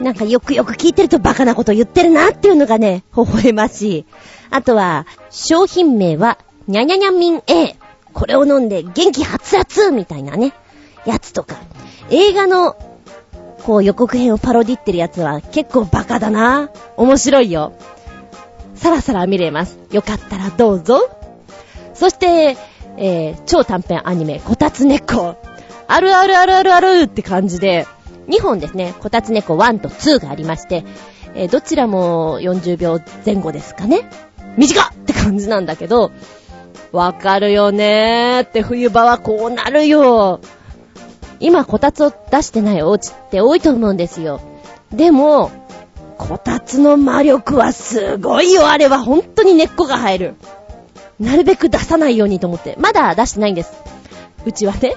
なんかよくよく聞いてるとバカなこと言ってるなっていうのがね、微笑ましい。あとは、商品名は、にゃにゃにゃみん A。これを飲んで元気発達みたいなね、やつとか。映画の、こう予告編をパロディってるやつは結構バカだな。面白いよ。さらさら見れます。よかったらどうぞ。そして、えー、超短編アニメ、こたつ猫。あるあるあるあるあるって感じで、2本ですね、こたつ猫1と2がありまして、えーどちらも40秒前後ですかね。短っって感じなんだけど、わかるよねーって冬場はこうなるよ。今こたつを出してないお家って多いと思うんですよ。でも、こたつの魔力はすごいよ、あれは本当に根っこが生える。なるべく出さないようにと思って、まだ出してないんです。うちはね。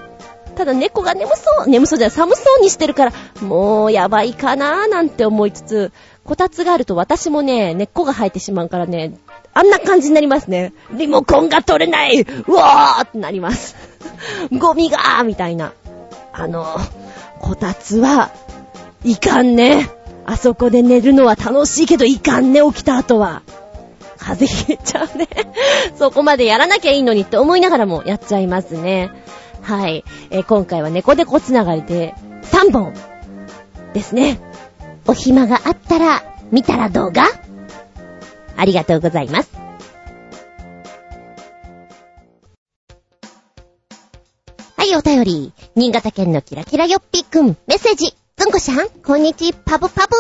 ただ猫が眠そう、眠そうじゃない、寒そうにしてるから、もうやばいかなーなんて思いつつ、こたつがあると私もね、根っこが生えてしまうからね、あんな感じになりますね。リモコンが取れないうわーってなります。ゴミがーみたいな。あの、こたつは、いかんね。あそこで寝るのは楽しいけどいかんね、起きた後は。風邪ひいちゃうね。そこまでやらなきゃいいのにって思いながらもやっちゃいますね。はい。えー今回は猫でこつながりで3本ですね。お暇があったら、見たら動画ありがとうございます。はい、お便り。新潟県のキラキラよっぴーくん、メッセージ。ずんこしゃん、こんにちは、パブパブ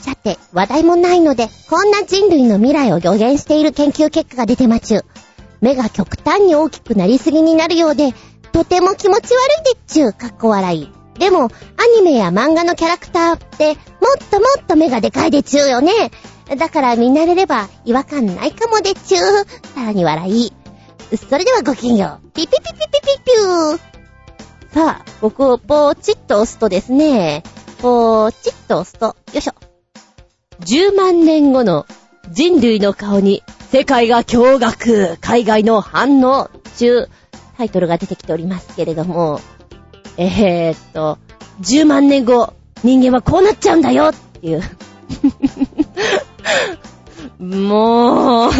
さて、話題もないので、こんな人類の未来を予言している研究結果が出てまちゅ。目が極端に大きくなりすぎになるようで、とても気持ち悪いでっちゅう、かっこ笑い。でも、アニメや漫画のキャラクターって、もっともっと目がでかいでちゅうよね。だから見慣れれば違和感ないかもでちゅう。さらに笑い。それではごきげんよう。ピピピピピピピュー。さあ、ここをポーチッと押すとですね、ポーチッと押すと、よいしょ。10万年後の人類の顔に世界が驚愕海外の反応中、タイトルが出てきておりますけれども、えー、っと、10万年後、人間はこうなっちゃうんだよっていう。もう、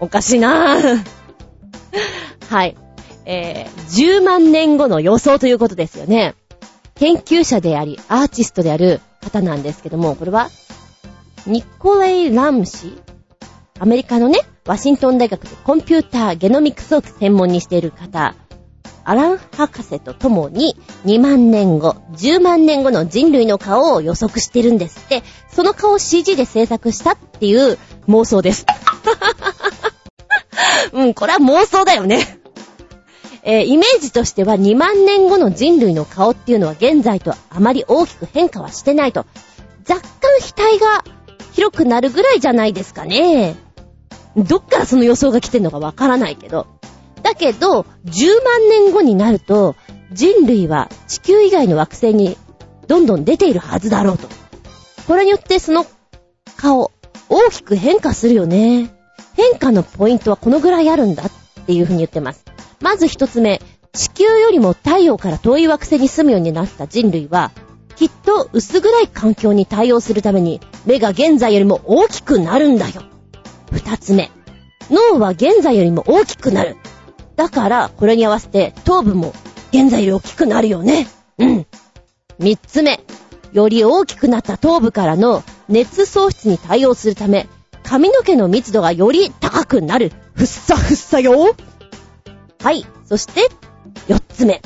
おかしいなぁ。はい。えー、10万年後の予想ということですよね。研究者であり、アーティストである方なんですけども、これは、ニコレイ・ラム氏アメリカのね、ワシントン大学でコンピューターゲノミクスを専門にしている方、アラン博士と共に2万年後、10万年後の人類の顔を予測してるんですって、その顔を CG で制作したっていう妄想です。うん、これは妄想だよね。えーイメージとしては2万年後の人類の顔っていうのは現在とあまり大きく変化はしてないと。若干額が広くなるぐらいじゃないですかね。どっからその予想が来てんのかわからないけど。だけど、10万年後になると、人類は地球以外の惑星にどんどん出ているはずだろうと。これによってその顔、大きく変化するよね。変化のポイントはこのぐらいあるんだっていうふうに言ってます。まず一つ目、地球よりも太陽から遠い惑星に住むようになった人類は、きっと薄暗い環境に対応するために目が現在よりも大きくなるんだよ。二つ目、脳は現在よりも大きくなる。だから、これに合わせて頭部も現在より大きくなるよね。うん。三つ目、より大きくなった頭部からの熱喪失に対応するため、髪の毛の密度がより高くなる。ふっさふっさよ。はい。そして、四つ目。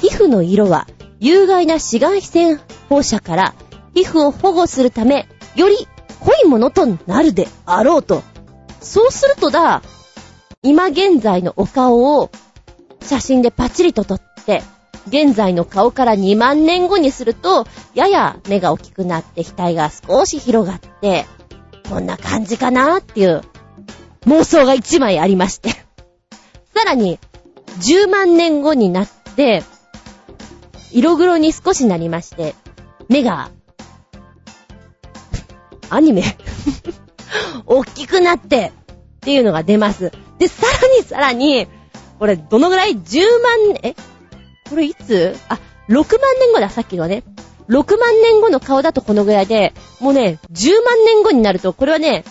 皮膚の色は有害な紫外線放射から皮膚を保護するため、より濃いものとなるであろうと。そうするとだ、今現在のお顔を写真でパチリと撮って、現在の顔から2万年後にすると、やや目が大きくなって額が少し広がって、こんな感じかなっていう妄想が1枚ありましてさらに、10万年後になって、色黒に少しなりまして、目が、アニメ 大きくなって、っていうのが出ます。で、さらにさらに、これ、どのぐらい ?10 万、え？これいつ？あ、6万年後だ、さっきのね。6万年後の顔だとこのぐらいで、もうね、10万年後になると、これはね、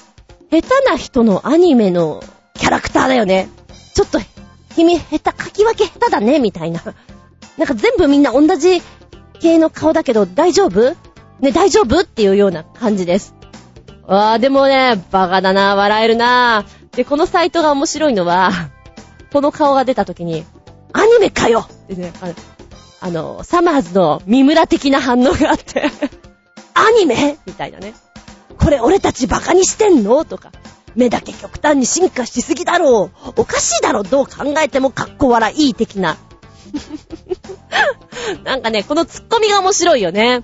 下手な人のアニメのキャラクターだよね。ちょっと、君、下手、書き分け下手だね、みたいな。なんか全部みんな同じ系の顔だけど、大丈夫？ね、大丈夫？っていうような感じです。わー、でもね、バカだな、笑えるな。で、このサイトが面白いのは、この顔が出た時に、アニメかよってね、あの、あのサマーズの三村的な反応があって アニメ？みたいなね。これ俺たちバカにしてんの？とか。目だけ極端に進化しすぎだろう。おかしいだろ。どう考えてもかっこ笑い的な。なんかね、このツッコミが面白いよね。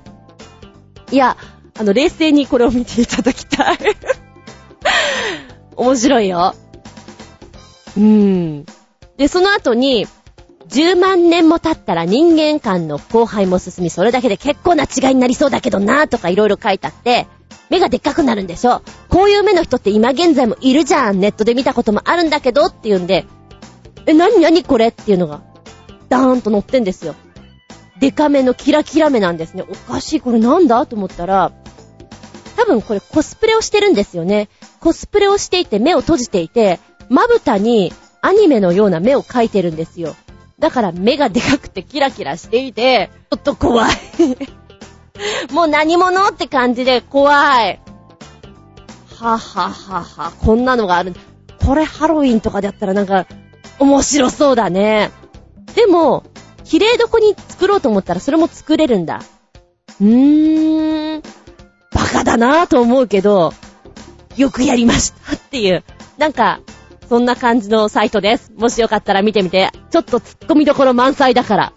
いや、あの、冷静にこれを見ていただきたい 面白いよ。うーん。で、その後に、10万年も経ったら人間間の後輩も進み、それだけで結構な違いになりそうだけどなとかいろいろ書いてあって、目がでっかくなるんでしょこういう目の人って今現在もいるじゃんネットで見たこともあるんだけどっていうんで、え、なになにこれっていうのが、ダーンと載ってんですよ。デカめのキラキラ目なんですね。おかしい、これなんだと思ったら、多分これコスプレをしてるんですよね。コスプレをしていて目を閉じていて、まぶたにアニメのような目を描いてるんですよ。だから目がでかくてキラキラしていて、ちょっと怖い もう何者って感じで怖い。はははは、こんなのがある。これハロウィンとかでやったらなんか、面白そうだね。でも、綺麗どこに作ろうと思ったらそれも作れるんだ。うーん、バカだなぁと思うけど、よくやりましたっていう。なんか、そんな感じのサイトです。もしよかったら見てみて。ちょっと突っ込みどころ満載だから。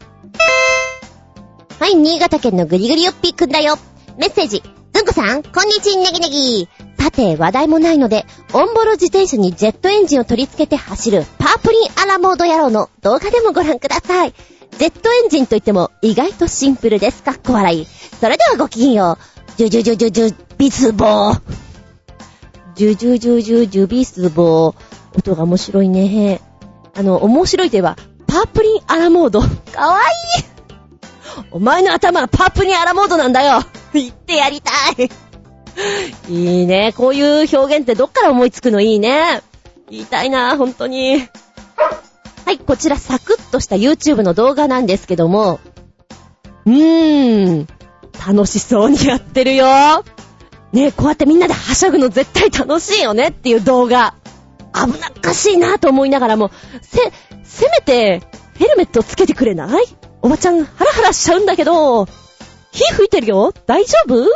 はい、新潟県のぐりぐりよっぴーくんだよ。メッセージ。ずんこさん、こんにちは、ネギネギ。さて、話題もないので、オンボロ自転車にジェットエンジンを取り付けて走るパープリンアラモード野郎の動画でもご覧ください。ジェットエンジンといっても意外とシンプルです。か？っこ笑い。それではごきげんよう。ジュジュジュジュジュ、ビスボー。ジュジュジュジュジュビスボー。音が面白いね。あの、面白いといえば、パープリンアラモード。かわいいお前の頭はパープリンアラモードなんだよ言ってやりたい いいね。こういう表現ってどっから思いつくのいいね。言いたいな、本当に。はい、こちらサクッとした YouTube の動画なんですけども、うーん、楽しそうにやってるよ。ねこうやってみんなではしゃぐの絶対楽しいよねっていう動画。危なっかしいなと思いながらも、せ、せめて、ヘルメットつけてくれない？おばちゃん、ハラハラしちゃうんだけど、火吹いてるよ？大丈夫？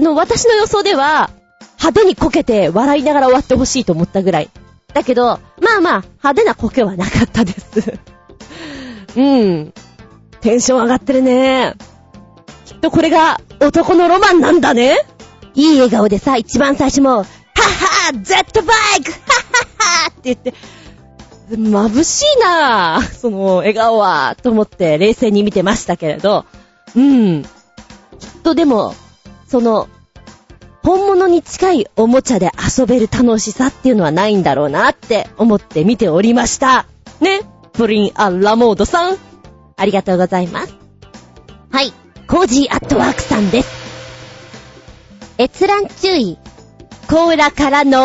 の、私の予想では、派手にこけて笑いながら終わってほしいと思ったぐらい。だけど、まあまあ、派手なこけはなかったです うん。テンション上がってるね。きっとこれが男のロマンなんだね。いい笑顔でさ、一番最初も、はっは !Z バイクはっははって言って、眩しいなぁ、その笑顔は、と思って冷静に見てましたけれど、うん。きっとでも、その、本物に近いおもちゃで遊べる楽しさっていうのはないんだろうなって思って見ておりました。ね、プリン・ア・ラモードさん。ありがとうございます。はい、コージーアットワークさんです。閲覧注意。コーラからの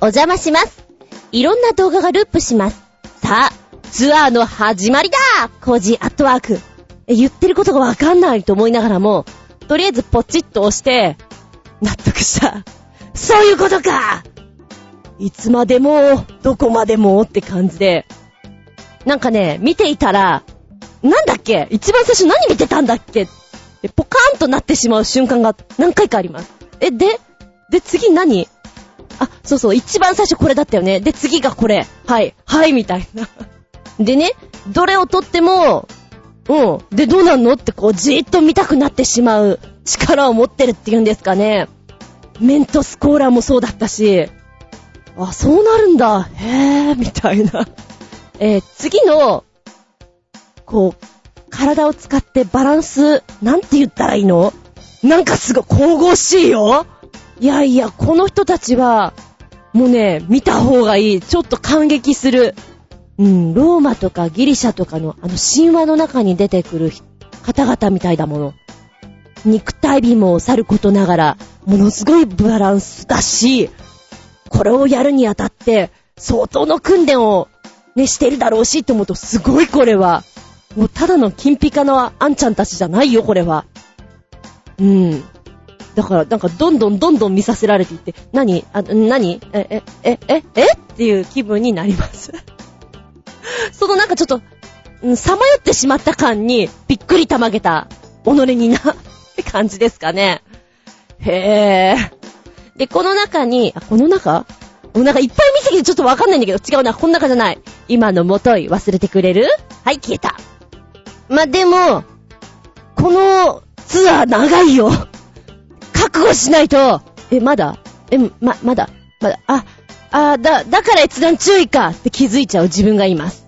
お邪魔します。いろんな動画がループします。さあ、ツアーの始まりだコージーアットワーク。言ってることがわかんないと思いながらも、とりあえずポチッと押して、納得した。そういうことかいつまでも、どこまでもって感じで。なんかね、見ていたら、なんだっけ？一番最初何見てたんだっけ？ポカーンとなってしまう瞬間が何回かあります。え、でで、次何？あ、そうそう、一番最初これだったよね。で、次がこれ。はい、はい、みたいな。でね、どれをとっても、うん。で、どうなんの？ってこう、じーっと見たくなってしまう力を持ってるっていうんですかね。メントスコーラもそうだったし、あ、そうなるんだ。へぇー、みたいな。えー、次の、こう、体を使ってバランス、なんて言ったらいいの？なんかすごい神々しいよ。いやいや、この人たちは、もうね、見た方がいい。ちょっと感激する。うん、ローマとかギリシャとかのあの神話の中に出てくる方々みたいだもの。肉体美もさることながら、ものすごいバランスだし、これをやるにあたって、相当の訓練をね、してるだろうしって思うと、すごいこれは。もうただの金ピカのあんちゃんたちじゃないよ、これは。うん。だから、なんか、どんどんどんどん見させられていって、何？あ、何？え、え、え、え、え？っていう気分になります。そのなんかちょっと、さまよってしまった感に、びっくりたまげた、己にな、って感じですかね。へぇー。で、この中に、あ、この中？なんかいっぱい見すぎてちょっとわかんないんだけど、違うな、この中じゃない。今のもとい忘れてくれる？はい、消えた。までも、このツアー長いよ。覚悟しないと。え、まだ？え、ま、まだ？まだ、あ、あ、だ、だから閲覧注意かって気づいちゃう自分がいます。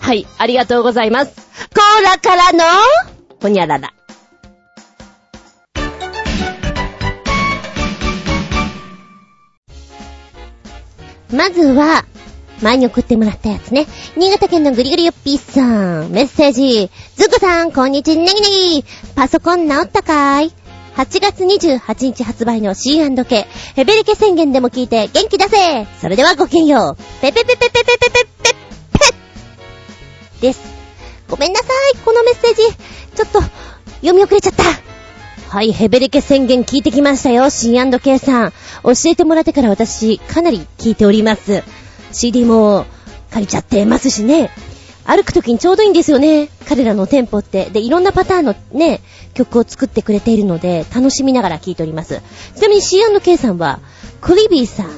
はい、ありがとうございます。コーラからの、ほにゃらら。まずは、前に送ってもらったやつね。新潟県のぐりぐりよっぴーさん。メッセージ。ずくさん、こんにちは、ネギネギ。パソコン直ったかーい？?8 月28日発売の C&K、ヘベレケ宣言でも聞いて元気出せそれではごきげんよう。ペペペペペペペペペです。ごめんなさい、このメッセージ。ちょっと、読み遅れちゃった。はい、ヘベレケ宣言聞いてきましたよ、C&K さん。教えてもらってから私、かなり聞いております。CD も借りちゃってますしね。歩くときにちょうどいいんですよね。彼らのテンポって。で、いろんなパターンのね、曲を作ってくれているので、楽しみながら聴いております。ちなみに C&K さんは、クリビーさん、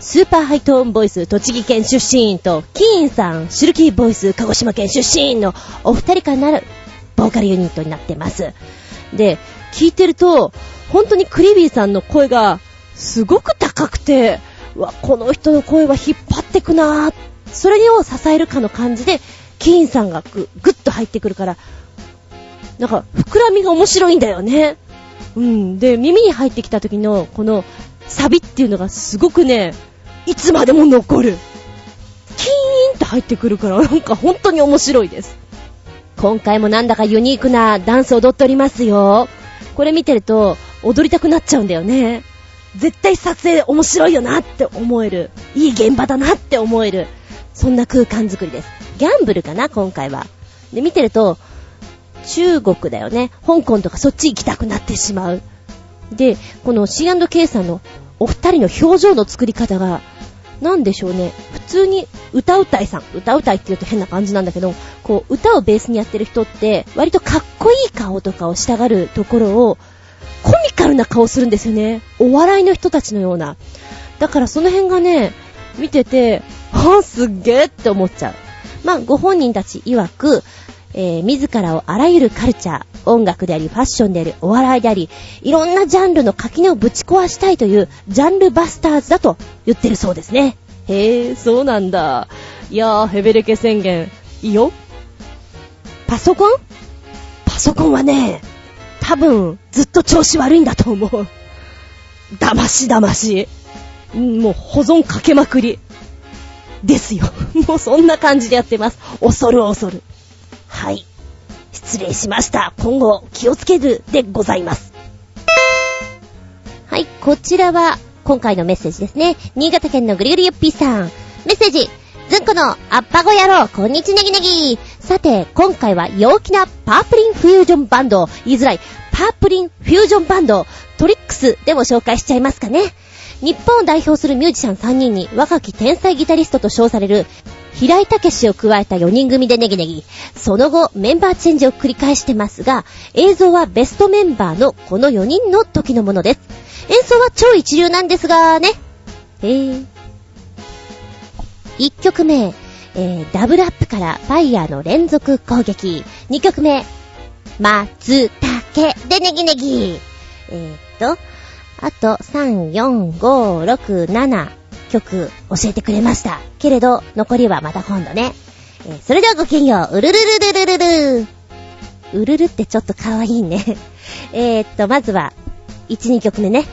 スーパーハイトーンボイス、栃木県出身と、キーンさん、シルキーボイス、鹿児島県出身のお二人からなる、ボーカルユニットになってます。で、聞いてると、本当にクリビーさんの声が、すごく高くて、うわ、この人の声は引っ張ってくなぁ。それを支えるかの感じで、キーンさんがぐ、ぐっと入ってくるから、なんか、膨らみが面白いんだよね。うん。で、耳に入ってきた時の、この、サビっていうのがすごくね、いつまでも残る。キーンって入ってくるから、なんか本当に面白いです。今回もなんだかユニークなダンス踊っておりますよ。これ見てると、踊りたくなっちゃうんだよね。絶対撮影面白いよなって思える。いい現場だなって思える。そんな空間づくりです。ギャンブルかな、今回は。で、見てると、中国だよね。香港とかそっち行きたくなってしまう。で、この C&K さんのお二人の表情の作り方が、なんでしょうね。普通に歌うたいさん。歌うたいって言うと変な感じなんだけど、こう、歌をベースにやってる人って、割とかっこいい顔とかをしたがるところを、コミカルな顔するんですよね。お笑いの人たちのような。だからその辺がね、見てて、すっげーって思っちゃう。まあ、ご本人たち曰く、えー、自らをあらゆるカルチャー、音楽であり、ファッションであり、お笑いであり、いろんなジャンルの垣根をぶち壊したいという、ジャンルバスターズだと言ってるそうですね。へえ、そうなんだ。いやー、ヘベレケ宣言、いいよ。パソコン？パソコンはね、多分、ずっと調子悪いんだと思う。騙し騙し。もう保存かけまくり。ですよ。もうそんな感じでやってます。恐る恐る。はい。失礼しました。今後気をつけるでございます。はい、こちらは今回のメッセージですね。新潟県のぐりぐりゆっぴーさん。メッセージ。ずんこのあっぱご野郎、こんにちねぎねぎ。さて、今回は陽気なパープリンフュージョンバンド、言いづらい、パープリンフュージョンバンド、 TRIX でも紹介しちゃいますかね。日本を代表するミュージシャン3人に若き天才ギタリストと称される平井武士を加えた4人組でネギネギ。その後、メンバーチェンジを繰り返してますが、映像はベストメンバーのこの4人の時のものです。演奏は超一流なんですがね。へぇ。1曲目、えー、ダブルアップからファイヤーの連続攻撃。2曲目、松竹でネギネギ。えー、っと、あと、3、4、5、6、7曲教えてくれました。けれど、残りはまた今度ね。えー、それではごきげんよう。うるるるるるるる。うるるってちょっと可愛いいね。え、っと、まずは、1、2曲目ね。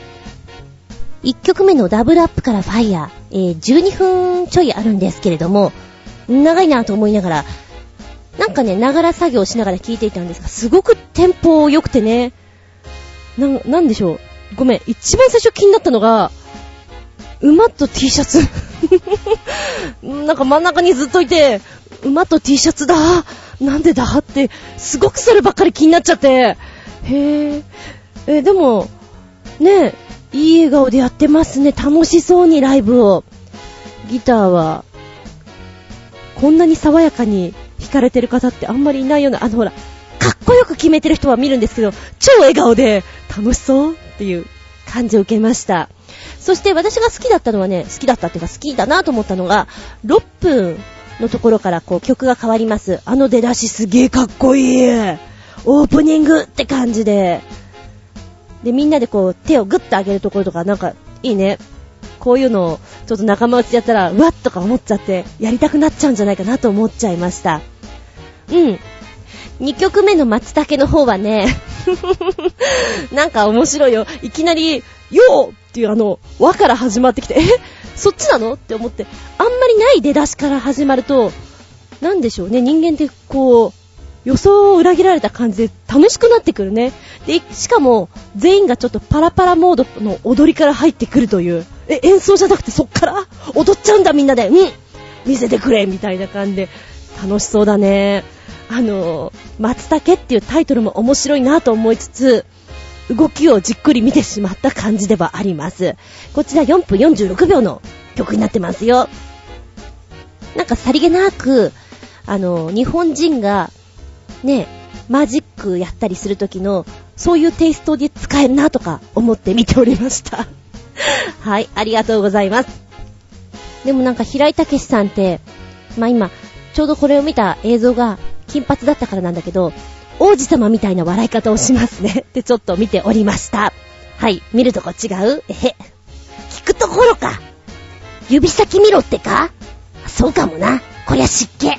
1曲目のダブルアップからファイヤー、えー、12分ちょいあるんですけれども、長いなと思いながら、なんかね、ながら作業しながら聴いていたんですが、すごくテンポ良くてね、な、なんでしょう？ごめん、一番最初気になったのが、馬と T シャツ なんか真ん中にずっといて、馬と T シャツだなんでだって、すごくそればっかり気になっちゃって。へぇ。え、でも、ねいい笑顔でやってますね。楽しそうにライブを。ギターは、こんなに爽やかに弾かれてる方ってあんまりいないような、あのほら、かっこよく決めてる人は見るんですけど、超笑顔で楽しそうっていう感じを受けました。そして私が好きだったのはね、好きだったっていうか好きだなと思ったのが、6分のところからこう曲が変わります。あの出だしすげえかっこいいオープニングって感じで。で、みんなでこう手をグッと上げるところとかなんかいいね。こういうのをちょっと仲間内でやったら、うわっとか思っちゃって、やりたくなっちゃうんじゃないかなと思っちゃいました。うん。2曲目の松茸の方はね なんか面白いよ。いきなり、よーっていうあの、和から始まってきて、えそっちなのって思って、あんまりない出だしから始まると、なんでしょうね、人間ってこう、予想を裏切られた感じで楽しくなってくるね。で、しかも、全員がちょっとパラパラモードの踊りから入ってくるという。え、演奏じゃなくてそっから？踊っちゃうんだみんなで。うん見せてくれみたいな感じで。楽しそうだね。あの、松茸っていうタイトルも面白いなと思いつつ、動きをじっくり見てしまった感じではあります。こちら4分46秒の曲になってますよ。なんかさりげなく、あの、日本人が、ね、マジックやったりするときの、そういうテイストで使えるなとか思って見ておりました。はい、ありがとうございます。でもなんか平井武さんって、まあ今、ちょうどこれを見た映像が金髪だったからなんだけど、王子様みたいな笑い方をしますね ってちょっと見ておりました。はい、見るとこ違う？えへ。聞くところか。指先見ろってか？そうかもな。こりゃ湿気。は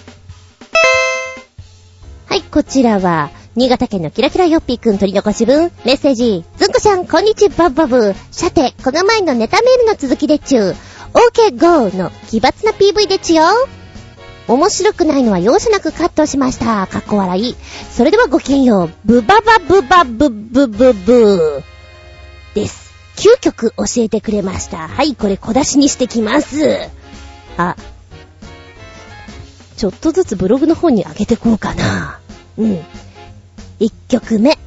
い、こちらは、新潟県のキラキラヨッピーくん取り残し分、メッセージ。ずんこちゃん、こんにちは、バブ。さて、この前のネタメールの続きでちゅう。OK GO の奇抜な PV でちゅよ。面白くないのは容赦なくカットしました。かっこ笑い。それではごきげんよう。ブババブバブブブブー。です。9曲教えてくれました。はい、これ小出しにしてきます。あ、ちょっとずつブログの方に上げてこうかな。うん。1曲目。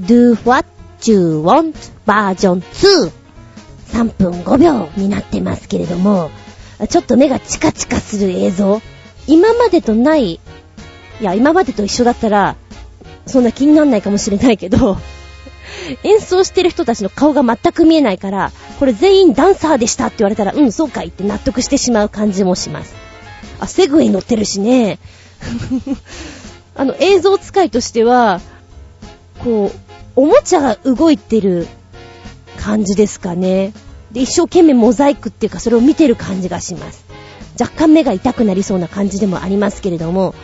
Do What You Want バージョン2。3分5秒になってますけれども、ちょっと目がチカチカする映像。今までとない、いや、今までと一緒だったら、そんな気になんないかもしれないけど、演奏してる人たちの顔が全く見えないから、これ全員ダンサーでしたって言われたら、うん、そうかいって納得してしまう感じもします。あ、セグウェイ乗ってるしね。あの、映像使いとしては、こう、おもちゃが動いてる感じですかね。で、一生懸命モザイクっていうかそれを見てる感じがします。若干目が痛くなりそうな感じでもありますけれども、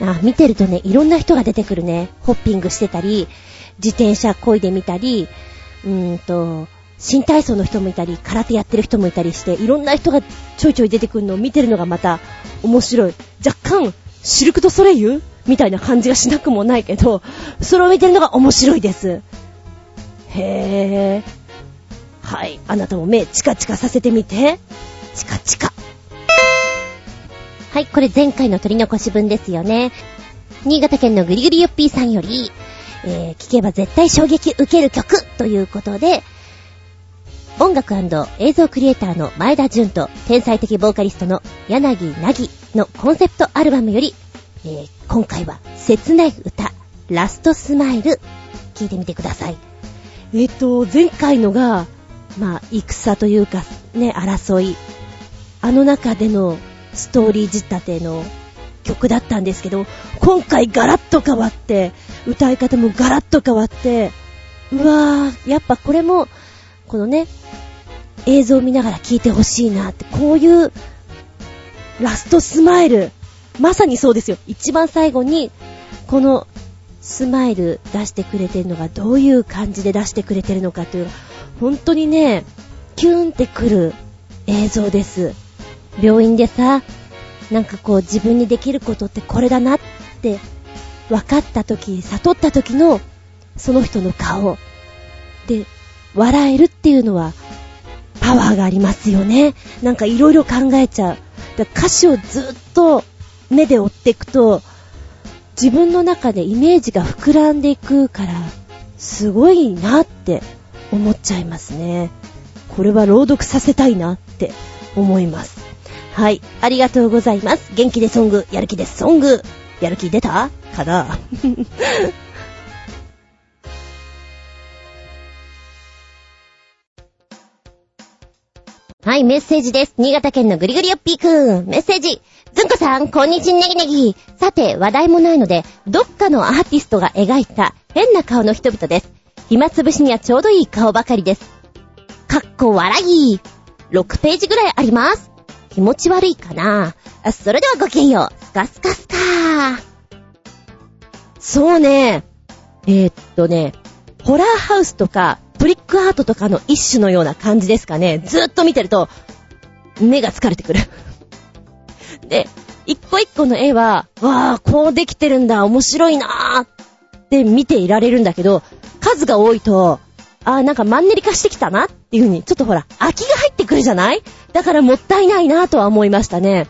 あ、見てるとね、いろんな人が出てくるね。ホッピングしてたり、自転車漕いでみたり、うーんと、新体操の人もいたり、空手やってる人もいたりして、いろんな人がちょいちょい出てくるのを見てるのがまた面白い。若干、シルク・ド・ソレイユみたいな感じがしなくもないけど、それを見てるのが面白いです。へぇー。はい。あなたも目チカチカさせてみて。チカチカ。はい、これ前回の取り残し分ですよね。新潟県のぐりぐりよっぴーさんより、えー、聞けば絶対衝撃受ける曲ということで、音楽映像クリエイターの前田純と天才的ボーカリストの柳凪のコンセプトアルバムより、えー、今回は切ない歌、ラストスマイル、聞いてみてください。えっ、と、前回のが、まあ、戦というか、ね、争い。あの中でのストーリー仕立ての曲だったんですけど、今回ガラッと変わって、歌い方もガラッと変わって、うわー、やっぱこれも、このね、映像を見ながら聴いてほしいなって、こういうラストスマイル、まさにそうですよ。一番最後に、このスマイル出してくれてるのがどういう感じで出してくれてるのかという、本当にね、キューンってくる映像です。病院でさ、なんかこう自分にできることってこれだなって分かった時、悟った時のその人の顔で笑えるっていうのはパワーがありますよね。なんかいろいろ考えちゃう。歌詞をずっと目で追っていくと自分の中でイメージが膨らんでいくからすごいなって思っちゃいますね。これは朗読させたいなって思います。はい。ありがとうございます。元気でソング、やる気でソング。やる気出た？かな？はい、メッセージです。新潟県のぐりぐりよっぴーくん。メッセージ。ずんこさん、こんにちは、ネギネギ。さて、話題もないので、どっかのアーティストが描いた変な顔の人々です。暇つぶしにはちょうどいい顔ばかりです。かっこ笑い。6ページぐらいあります。気持ち悪いかなそれではごきげんよう。スカスカスカそうね。えー、っとね、ホラーハウスとか、トリックアートとかの一種のような感じですかね。ずっと見てると、目が疲れてくる。で、一個一個の絵は、わー、こうできてるんだ、面白いなーって見ていられるんだけど、数が多いと、あーなんかマンネリ化してきたなっていう風に、ちょっとほら、飽きが入ってくるじゃない？だからもったいないなとは思いましたね。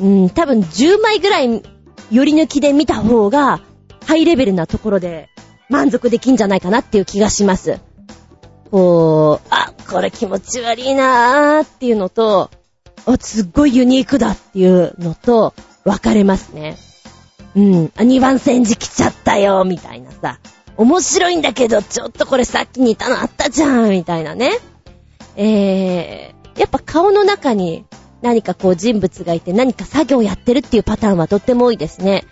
うん、多分10枚ぐらい寄り抜きで見た方が、ハイレベルなところで満足できんじゃないかなっていう気がします。こう、あ、これ気持ち悪いなーっていうのと、あ、すっごいユニークだっていうのと、分かれますね。うん、2番戦時来ちゃったよ、みたいなさ。面白いんだけど、ちょっとこれさっき似たのあったじゃん、みたいなね。えー、やっぱ顔の中に何かこう人物がいて何か作業をやってるっていうパターンはとっても多いですね。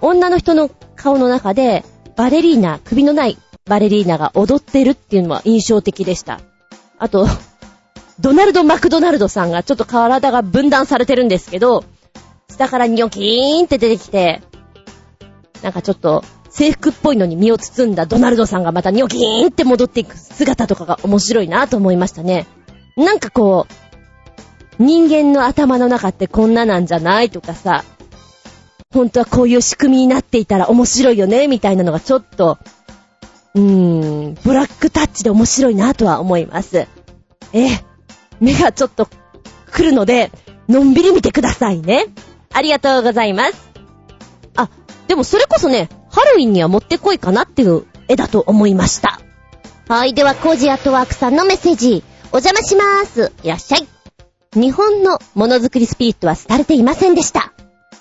女の人の顔の中でバレリーナ、首のないバレリーナが踊ってるっていうのは印象的でした。あと、ドナルド・マクドナルドさんがちょっと体が分断されてるんですけど、下からニョキーンって出てきて、なんかちょっと制服っぽいのに身を包んだドナルドさんがまたニョキーンって戻っていく姿とかが面白いなと思いましたね。なんかこう、人間の頭の中ってこんななんじゃないとかさ、本当はこういう仕組みになっていたら面白いよねみたいなのがちょっと、うーん、ブラックタッチで面白いなとは思います。え目がちょっと来るので、のんびり見てくださいね。ありがとうございます。あ、でもそれこそね、ハロウィンにはもってこいかなっていう絵だと思いました。はい、ではコージアットワークさんのメッセージ、お邪魔しまーす。いらっしゃい。日本のものづくりスピリットは廃れていませんでした。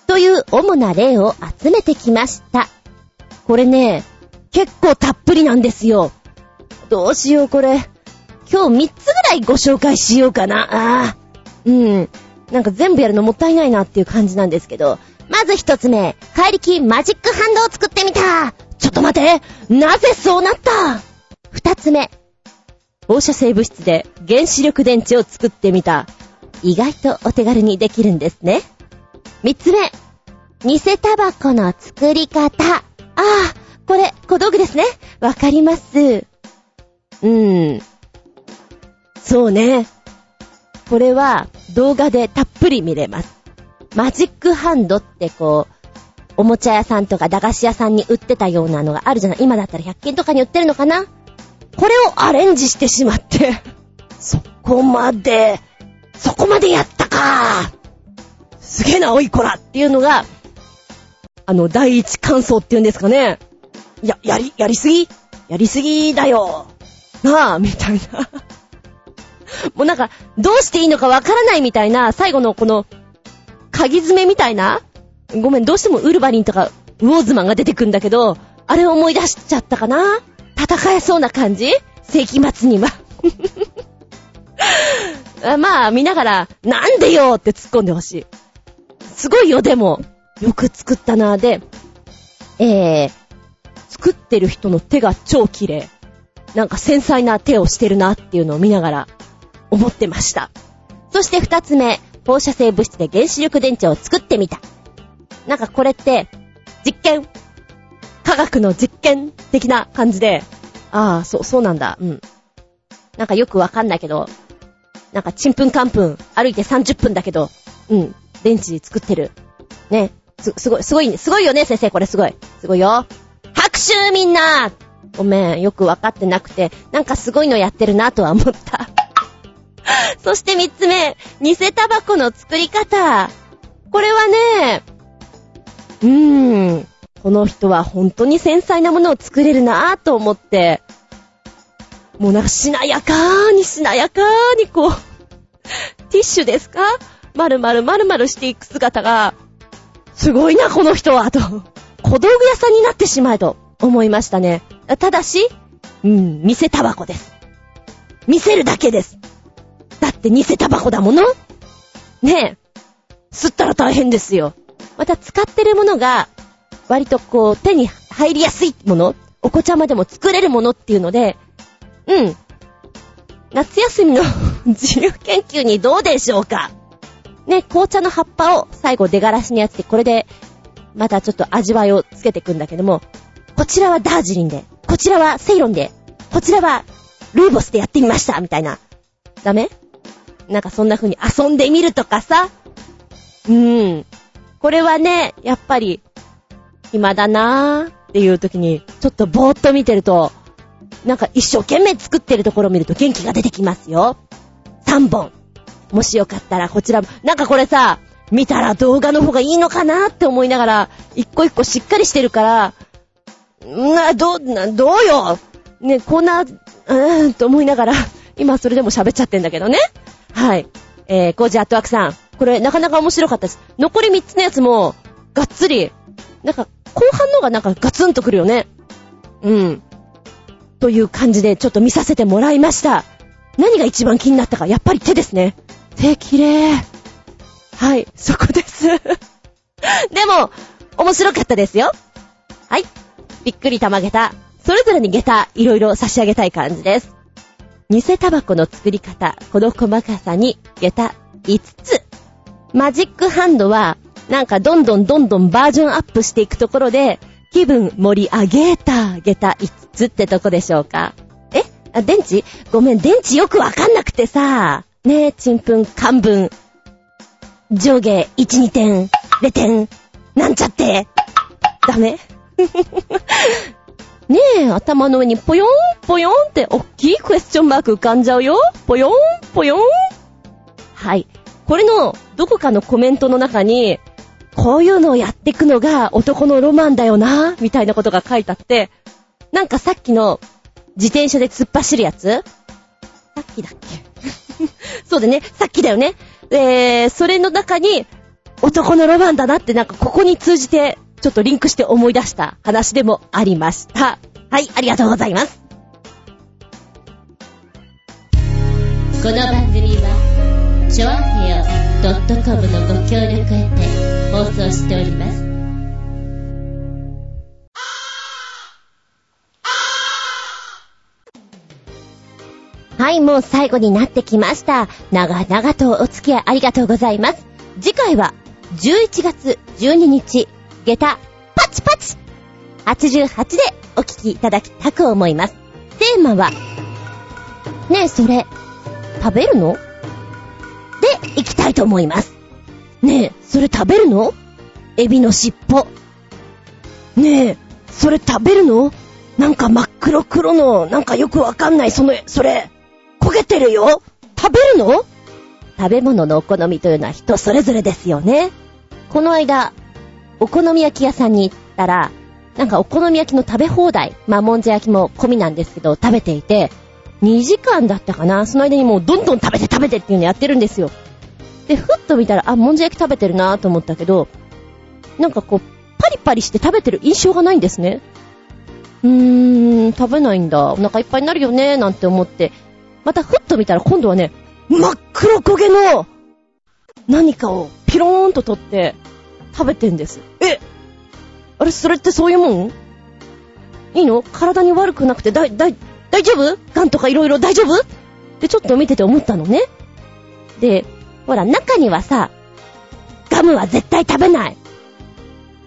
という主な例を集めてきました。これね、結構たっぷりなんですよ。どうしようこれ。今日3つぐらいご紹介しようかな。ああ。うん。なんか全部やるのもったいないなっていう感じなんですけど。まず一つ目、怪力マジックハンドを作ってみたちょっと待てなぜそうなった？二つ目、放射性物質で原子力電池を作ってみた。意外とお手軽にできるんですね。三つ目、偽タバコの作り方。ああ、これ、小道具ですね。わかります。うーん。そうね。これは動画でたっぷり見れます。マジックハンドってこう、おもちゃ屋さんとか駄菓子屋さんに売ってたようなのがあるじゃない？今だったら100均とかに売ってるのかな？これをアレンジしてしまって、そこまで、そこまでやったかすげえな、おいこらっていうのが、あの、第一感想っていうんですかね。や、やり、やりすぎ？やりすぎだよ。なあ、みたいな。もうなんか、どうしていいのかわからないみたいな、最後のこの、鍵爪みたいな？ごめん、どうしてもウルヴァリンとか、ウォーズマンが出てくんだけど、あれを思い出しちゃったかな？戦えそうな感じ？世紀末には。まあ、見ながら、なんでよって突っ込んでほしい。すごいよ、でも。よく作ったな。で、えー、作ってる人の手が超綺麗。なんか繊細な手をしてるなっていうのを見ながら思ってました。そして二つ目、放射性物質で原子力電池を作ってみた。なんかこれって、実験？科学の実験的な感じで、ああ、そう、そうなんだ。うん。なんかよくわかんないけど、なんかちんぷんかんぷん歩いて30分だけど、うん、電池作ってる。ね。す、すごい、すごい、すごいよね、先生、これすごい。すごいよ。拍手みんなごめん、よくわかってなくて、なんかすごいのやってるなとは思った。そして三つ目、偽タバコの作り方。これはね、うーん、この人は本当に繊細なものを作れるなぁと思って、もうなんかしなやかーにしなやかーにこう、ティッシュですか？まるまるまるまるしていく姿が、すごいな、この人は、と。小道具屋さんになってしまえと思いましたね。ただし、うん、偽タバコです。見せるだけです。って偽タバコだもの？ねえ。吸ったら大変ですよ。また使ってるものが、割とこう、手に入りやすいもの？お子ちゃまでも作れるものっていうので、うん。夏休みの 自由研究にどうでしょうか？ね、紅茶の葉っぱを最後出がらしにやって、これで、またちょっと味わいをつけていくんだけども、こちらはダージリンで、こちらはセイロンで、こちらはルーボスでやってみましたみたいな。ダメ？なんかそんな風に遊んでみるとかさ。うん。これはね、やっぱり、暇だなーっていう時に、ちょっとぼーっと見てると、なんか一生懸命作ってるところを見ると元気が出てきますよ。3本。もしよかったらこちらも、なんかこれさ、見たら動画の方がいいのかなって思いながら、一個一個しっかりしてるから、な、どう、な、どうよね、こんな、うーんと思いながら、今それでも喋っちゃってんだけどね。はい。えー、コージアットワークさん。これなかなか面白かったです。残り3つのやつも、がっつり、なんか、後半の方がなんかガツンとくるよね。うん。という感じでちょっと見させてもらいました。何が一番気になったか、やっぱり手ですね。手綺麗。はい、そこです。でも、面白かったですよ。はい。びっくりたまげた。それぞれに下駄、いろいろ差し上げたい感じです。偽タバコの作り方、この細かさに下駄5つ。マジックハンドは、なんかどんどんどんどんバージョンアップしていくところで、気分盛り上げた下駄5つってとこでしょうか。え？あ、電池？ごめん、電池よくわかんなくてさ。ねえ、ちんぷん、かんぶん。上下1、2点、0点、なんちゃって。ダメ？ねえ、頭の上にぽよん、ぽよんって、おっきいクエスチョンマーク浮かんじゃうよ。ぽよん、ぽよん。はい。これの、どこかのコメントの中に、こういうのをやっていくのが男のロマンだよな、みたいなことが書いてあって、なんかさっきの自転車で突っ走るやつ？さっきだっけ？そうだね、さっきだよね。えー、それの中に、男のロマンだなってなんかここに通じて、ちょっとリンクして思い出した話でもありました。はい、ありがとうございます。この番組は、ショアヘオ .com のご協力へて放送しております。はい、もう最後になってきました。長々とお付き合いありがとうございます。次回は、11月12日、下駄、パチパチ !88 でお聞きいただきたく思います。テーマは、ねえ、それ、食べるの？で、行きたいと思います。ねえ、それ食べるの？エビの尻尾。ねえ、それ食べるの？なんか真っ黒黒の、なんかよくわかんない、その、それ、焦げてるよ食べるの？食べ物のお好みというのは人それぞれですよね。この間、お好み焼き屋さんに行ったら、なんかお好み焼きの食べ放題、まあもんじゃ焼きも込みなんですけど、食べていて、2時間だったかなその間にもうどんどん食べて食べてっていうのやってるんですよ。で、ふっと見たら、あ、もんじゃ焼き食べてるなと思ったけど、なんかこう、パリパリして食べてる印象がないんですね。うーん、食べないんだ。お腹いっぱいになるよね、なんて思って。またふっと見たら今度はね、真っ黒焦げの何かをピローンと取って食べてんです。え？あれ、それってそういうもん？いいの？体に悪くなくてだい、だい、大丈夫？ガンとかいろいろ大丈夫？ってちょっと見てて思ったのね。で、ほら、中にはさ、ガムは絶対食べない。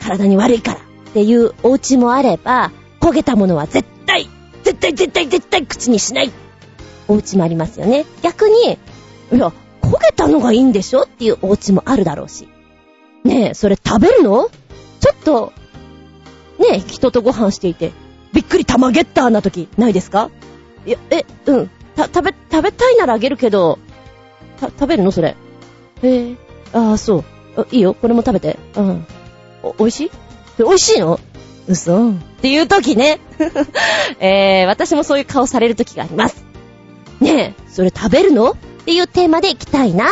体に悪いからっていうお家もあれば、焦げたものは絶対、絶対絶対絶対口にしない。お家もありますよね。逆に、いや、焦げたのがいいんでしょ？っていうお家もあるだろうし。ねえ、それ食べるの？ちょっと、ねえ、人とご飯していて、びっくり玉ゲッターな時ないですか？いや、え、うん。た、食べ、食べたいならあげるけど、た、食べるの？それ。へえ、ああ、そう。いいよ、これも食べて。うん。お、美味しい？美味しいの？嘘。っていう時ね。えー、私もそういう顔される時があります。ねえ、それ食べるの？っていうテーマでいきたいな。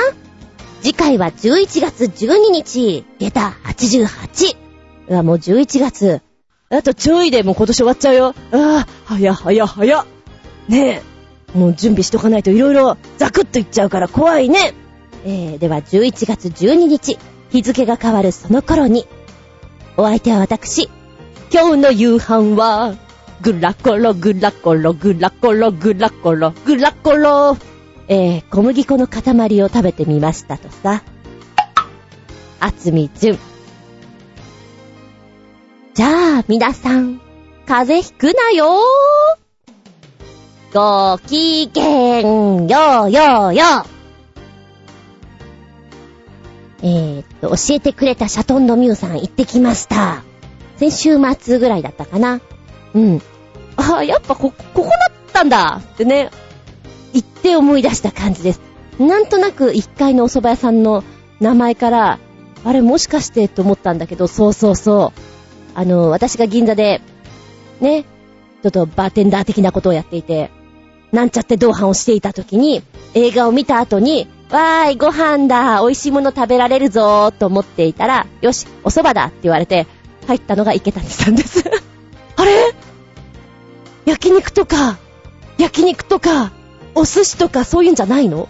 次回は11月12日、下駄88。うわ、もう11月。あとちょいでもう今年終わっちゃうよ。ああ、早早早。ねえ、もう準備しとかないと色々ザクッといっちゃうから怖いね。えー、では11月12日、日付が変わるその頃に、お相手は私、今日の夕飯は、グラコログラコログラコログラコログラコロえー、小麦粉の塊を食べてみましたとさ。あつみじゅん。じゃあ、皆さん、風邪ひくなよごきげんようようよえー、っと、教えてくれたシャトンドミューさん行ってきました。先週末ぐらいだったかな。うん。ああ、やっぱこ、ここだったんだってね、行って思い出した感じです。なんとなく1階のお蕎麦屋さんの名前から、あれもしかしてと思ったんだけど、そうそうそう。あの、私が銀座で、ね、ちょっとバーテンダー的なことをやっていて、なんちゃって同伴をしていた時に、映画を見た後に、わーい、ご飯だ、美味しいもの食べられるぞーと思っていたら、よし、お蕎麦だって言われて、入ったのが池谷さんです。あれ？焼肉とか、焼肉とか、お寿司とかそういうんじゃないの？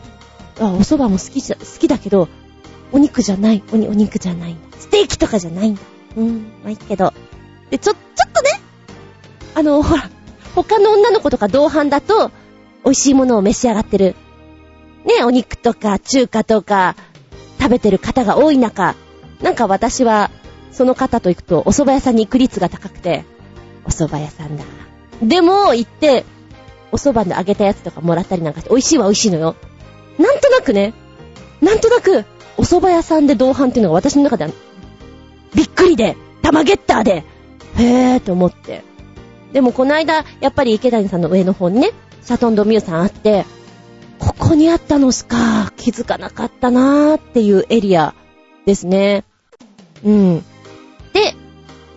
あ、お蕎麦も好きじゃ、好きだけど、お肉じゃない、おに、お肉じゃない。ステーキとかじゃないんだ。うん、まあいいけど。で、ちょ、ちょっとね、あの、ほら、他の女の子とか同伴だと、美味しいものを召し上がってる。ね、お肉とか中華とか食べてる方が多い中、なんか私は、その方と行くとお蕎麦屋さんに行く率が高くて、お蕎麦屋さんだ。でも、行って、お蕎麦で揚げたやつとかもらったりなんかして、美味しいは美味しいのよ。なんとなくね、なんとなく、お蕎麦屋さんで同伴っていうのが私の中では、びっくりで、玉ゲッターで、へーと思って。でもこの間、やっぱり池谷さんの上の方にね、シャトンドミューさんあって、ここにあったのしか気づかなかったなーっていうエリアですね。うん。で、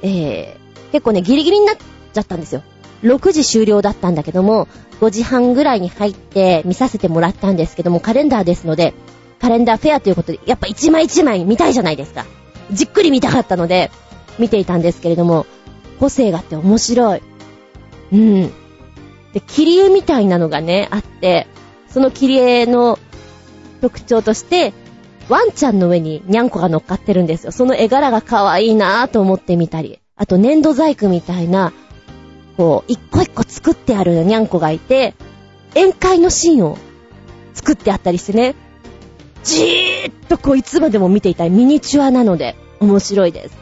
えー、結構ね、ギリギリになっちゃったんですよ。6時終了だったんだけども、5時半ぐらいに入って見させてもらったんですけども、カレンダーですので、カレンダーフェアということで、やっぱ一枚一枚見たいじゃないですか。じっくり見たかったので、見ていたんですけれども、個性があって面白い。うん。で、切り絵みたいなのがね、あって、その切り絵の特徴として、ワンちゃんの上にニャンコが乗っかってるんですよ。その絵柄が可愛いなぁと思ってみたり。あと粘土細工みたいな、こう、一個一個作ってあるニャンコがいて、宴会のシーンを作ってあったりしてね、じーっとこういつまでも見ていたいミニチュアなので面白いです。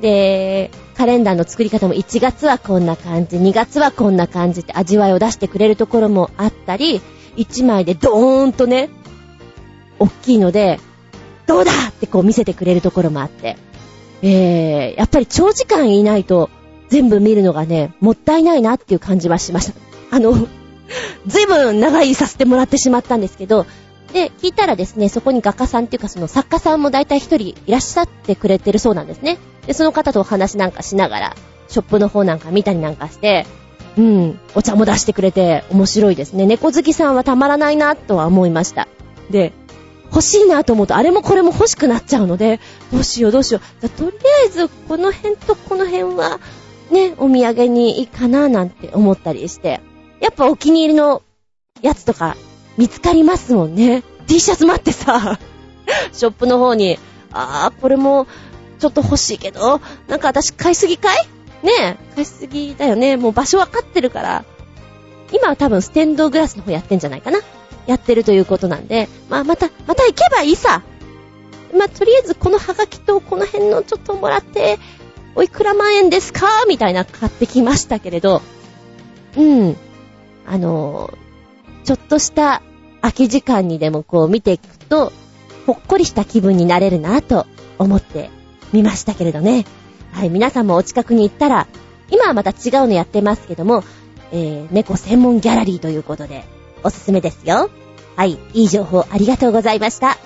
で、カレンダーの作り方も1月はこんな感じ、2月はこんな感じって味わいを出してくれるところもあったり、1枚でドーンとね、大きいので、どうだってこう見せてくれるところもあって。えー、やっぱり長時間いないと全部見るのがね、もったいないなっていう感じはしました。あの、ずいぶん長居させてもらってしまったんですけど、で、聞いたらですね、そこに画家さんっていうかその作家さんも大体一人いらっしゃってくれてるそうなんですね。で、その方とお話なんかしながら、ショップの方なんか見たりなんかして、うん、お茶も出してくれて面白いですね。猫好きさんはたまらないなとは思いました。で、欲しいなと思うと、あれもこれも欲しくなっちゃうので、どうしようどうしよう。じゃとりあえず、この辺とこの辺は、ね、お土産にいいかななんて思ったりして。やっぱお気に入りのやつとか見つかりますもんね。T シャツ待ってさ、ショップの方に、あー、これもちょっと欲しいけど、なんか私買いすぎかい？ねえ、買いすぎだよね。もう場所わかってるから。今は多分ステンドグラスの方やってんじゃないかな。やってるということなんで、まあまた、また行けばいいさ。まあとりあえずこのハガキとこの辺のちょっともらって、おいくら万円ですか？みたいな買ってきましたけれど、うん。あのちょっとした空き時間にでもこう見ていくと、ほっこりした気分になれるなと思ってみましたけれどね。はい、皆さんもお近くに行ったら、今はまた違うのやってますけども、えー、猫専門ギャラリーということで、おすすめですよ。はい、いい情報ありがとうございました。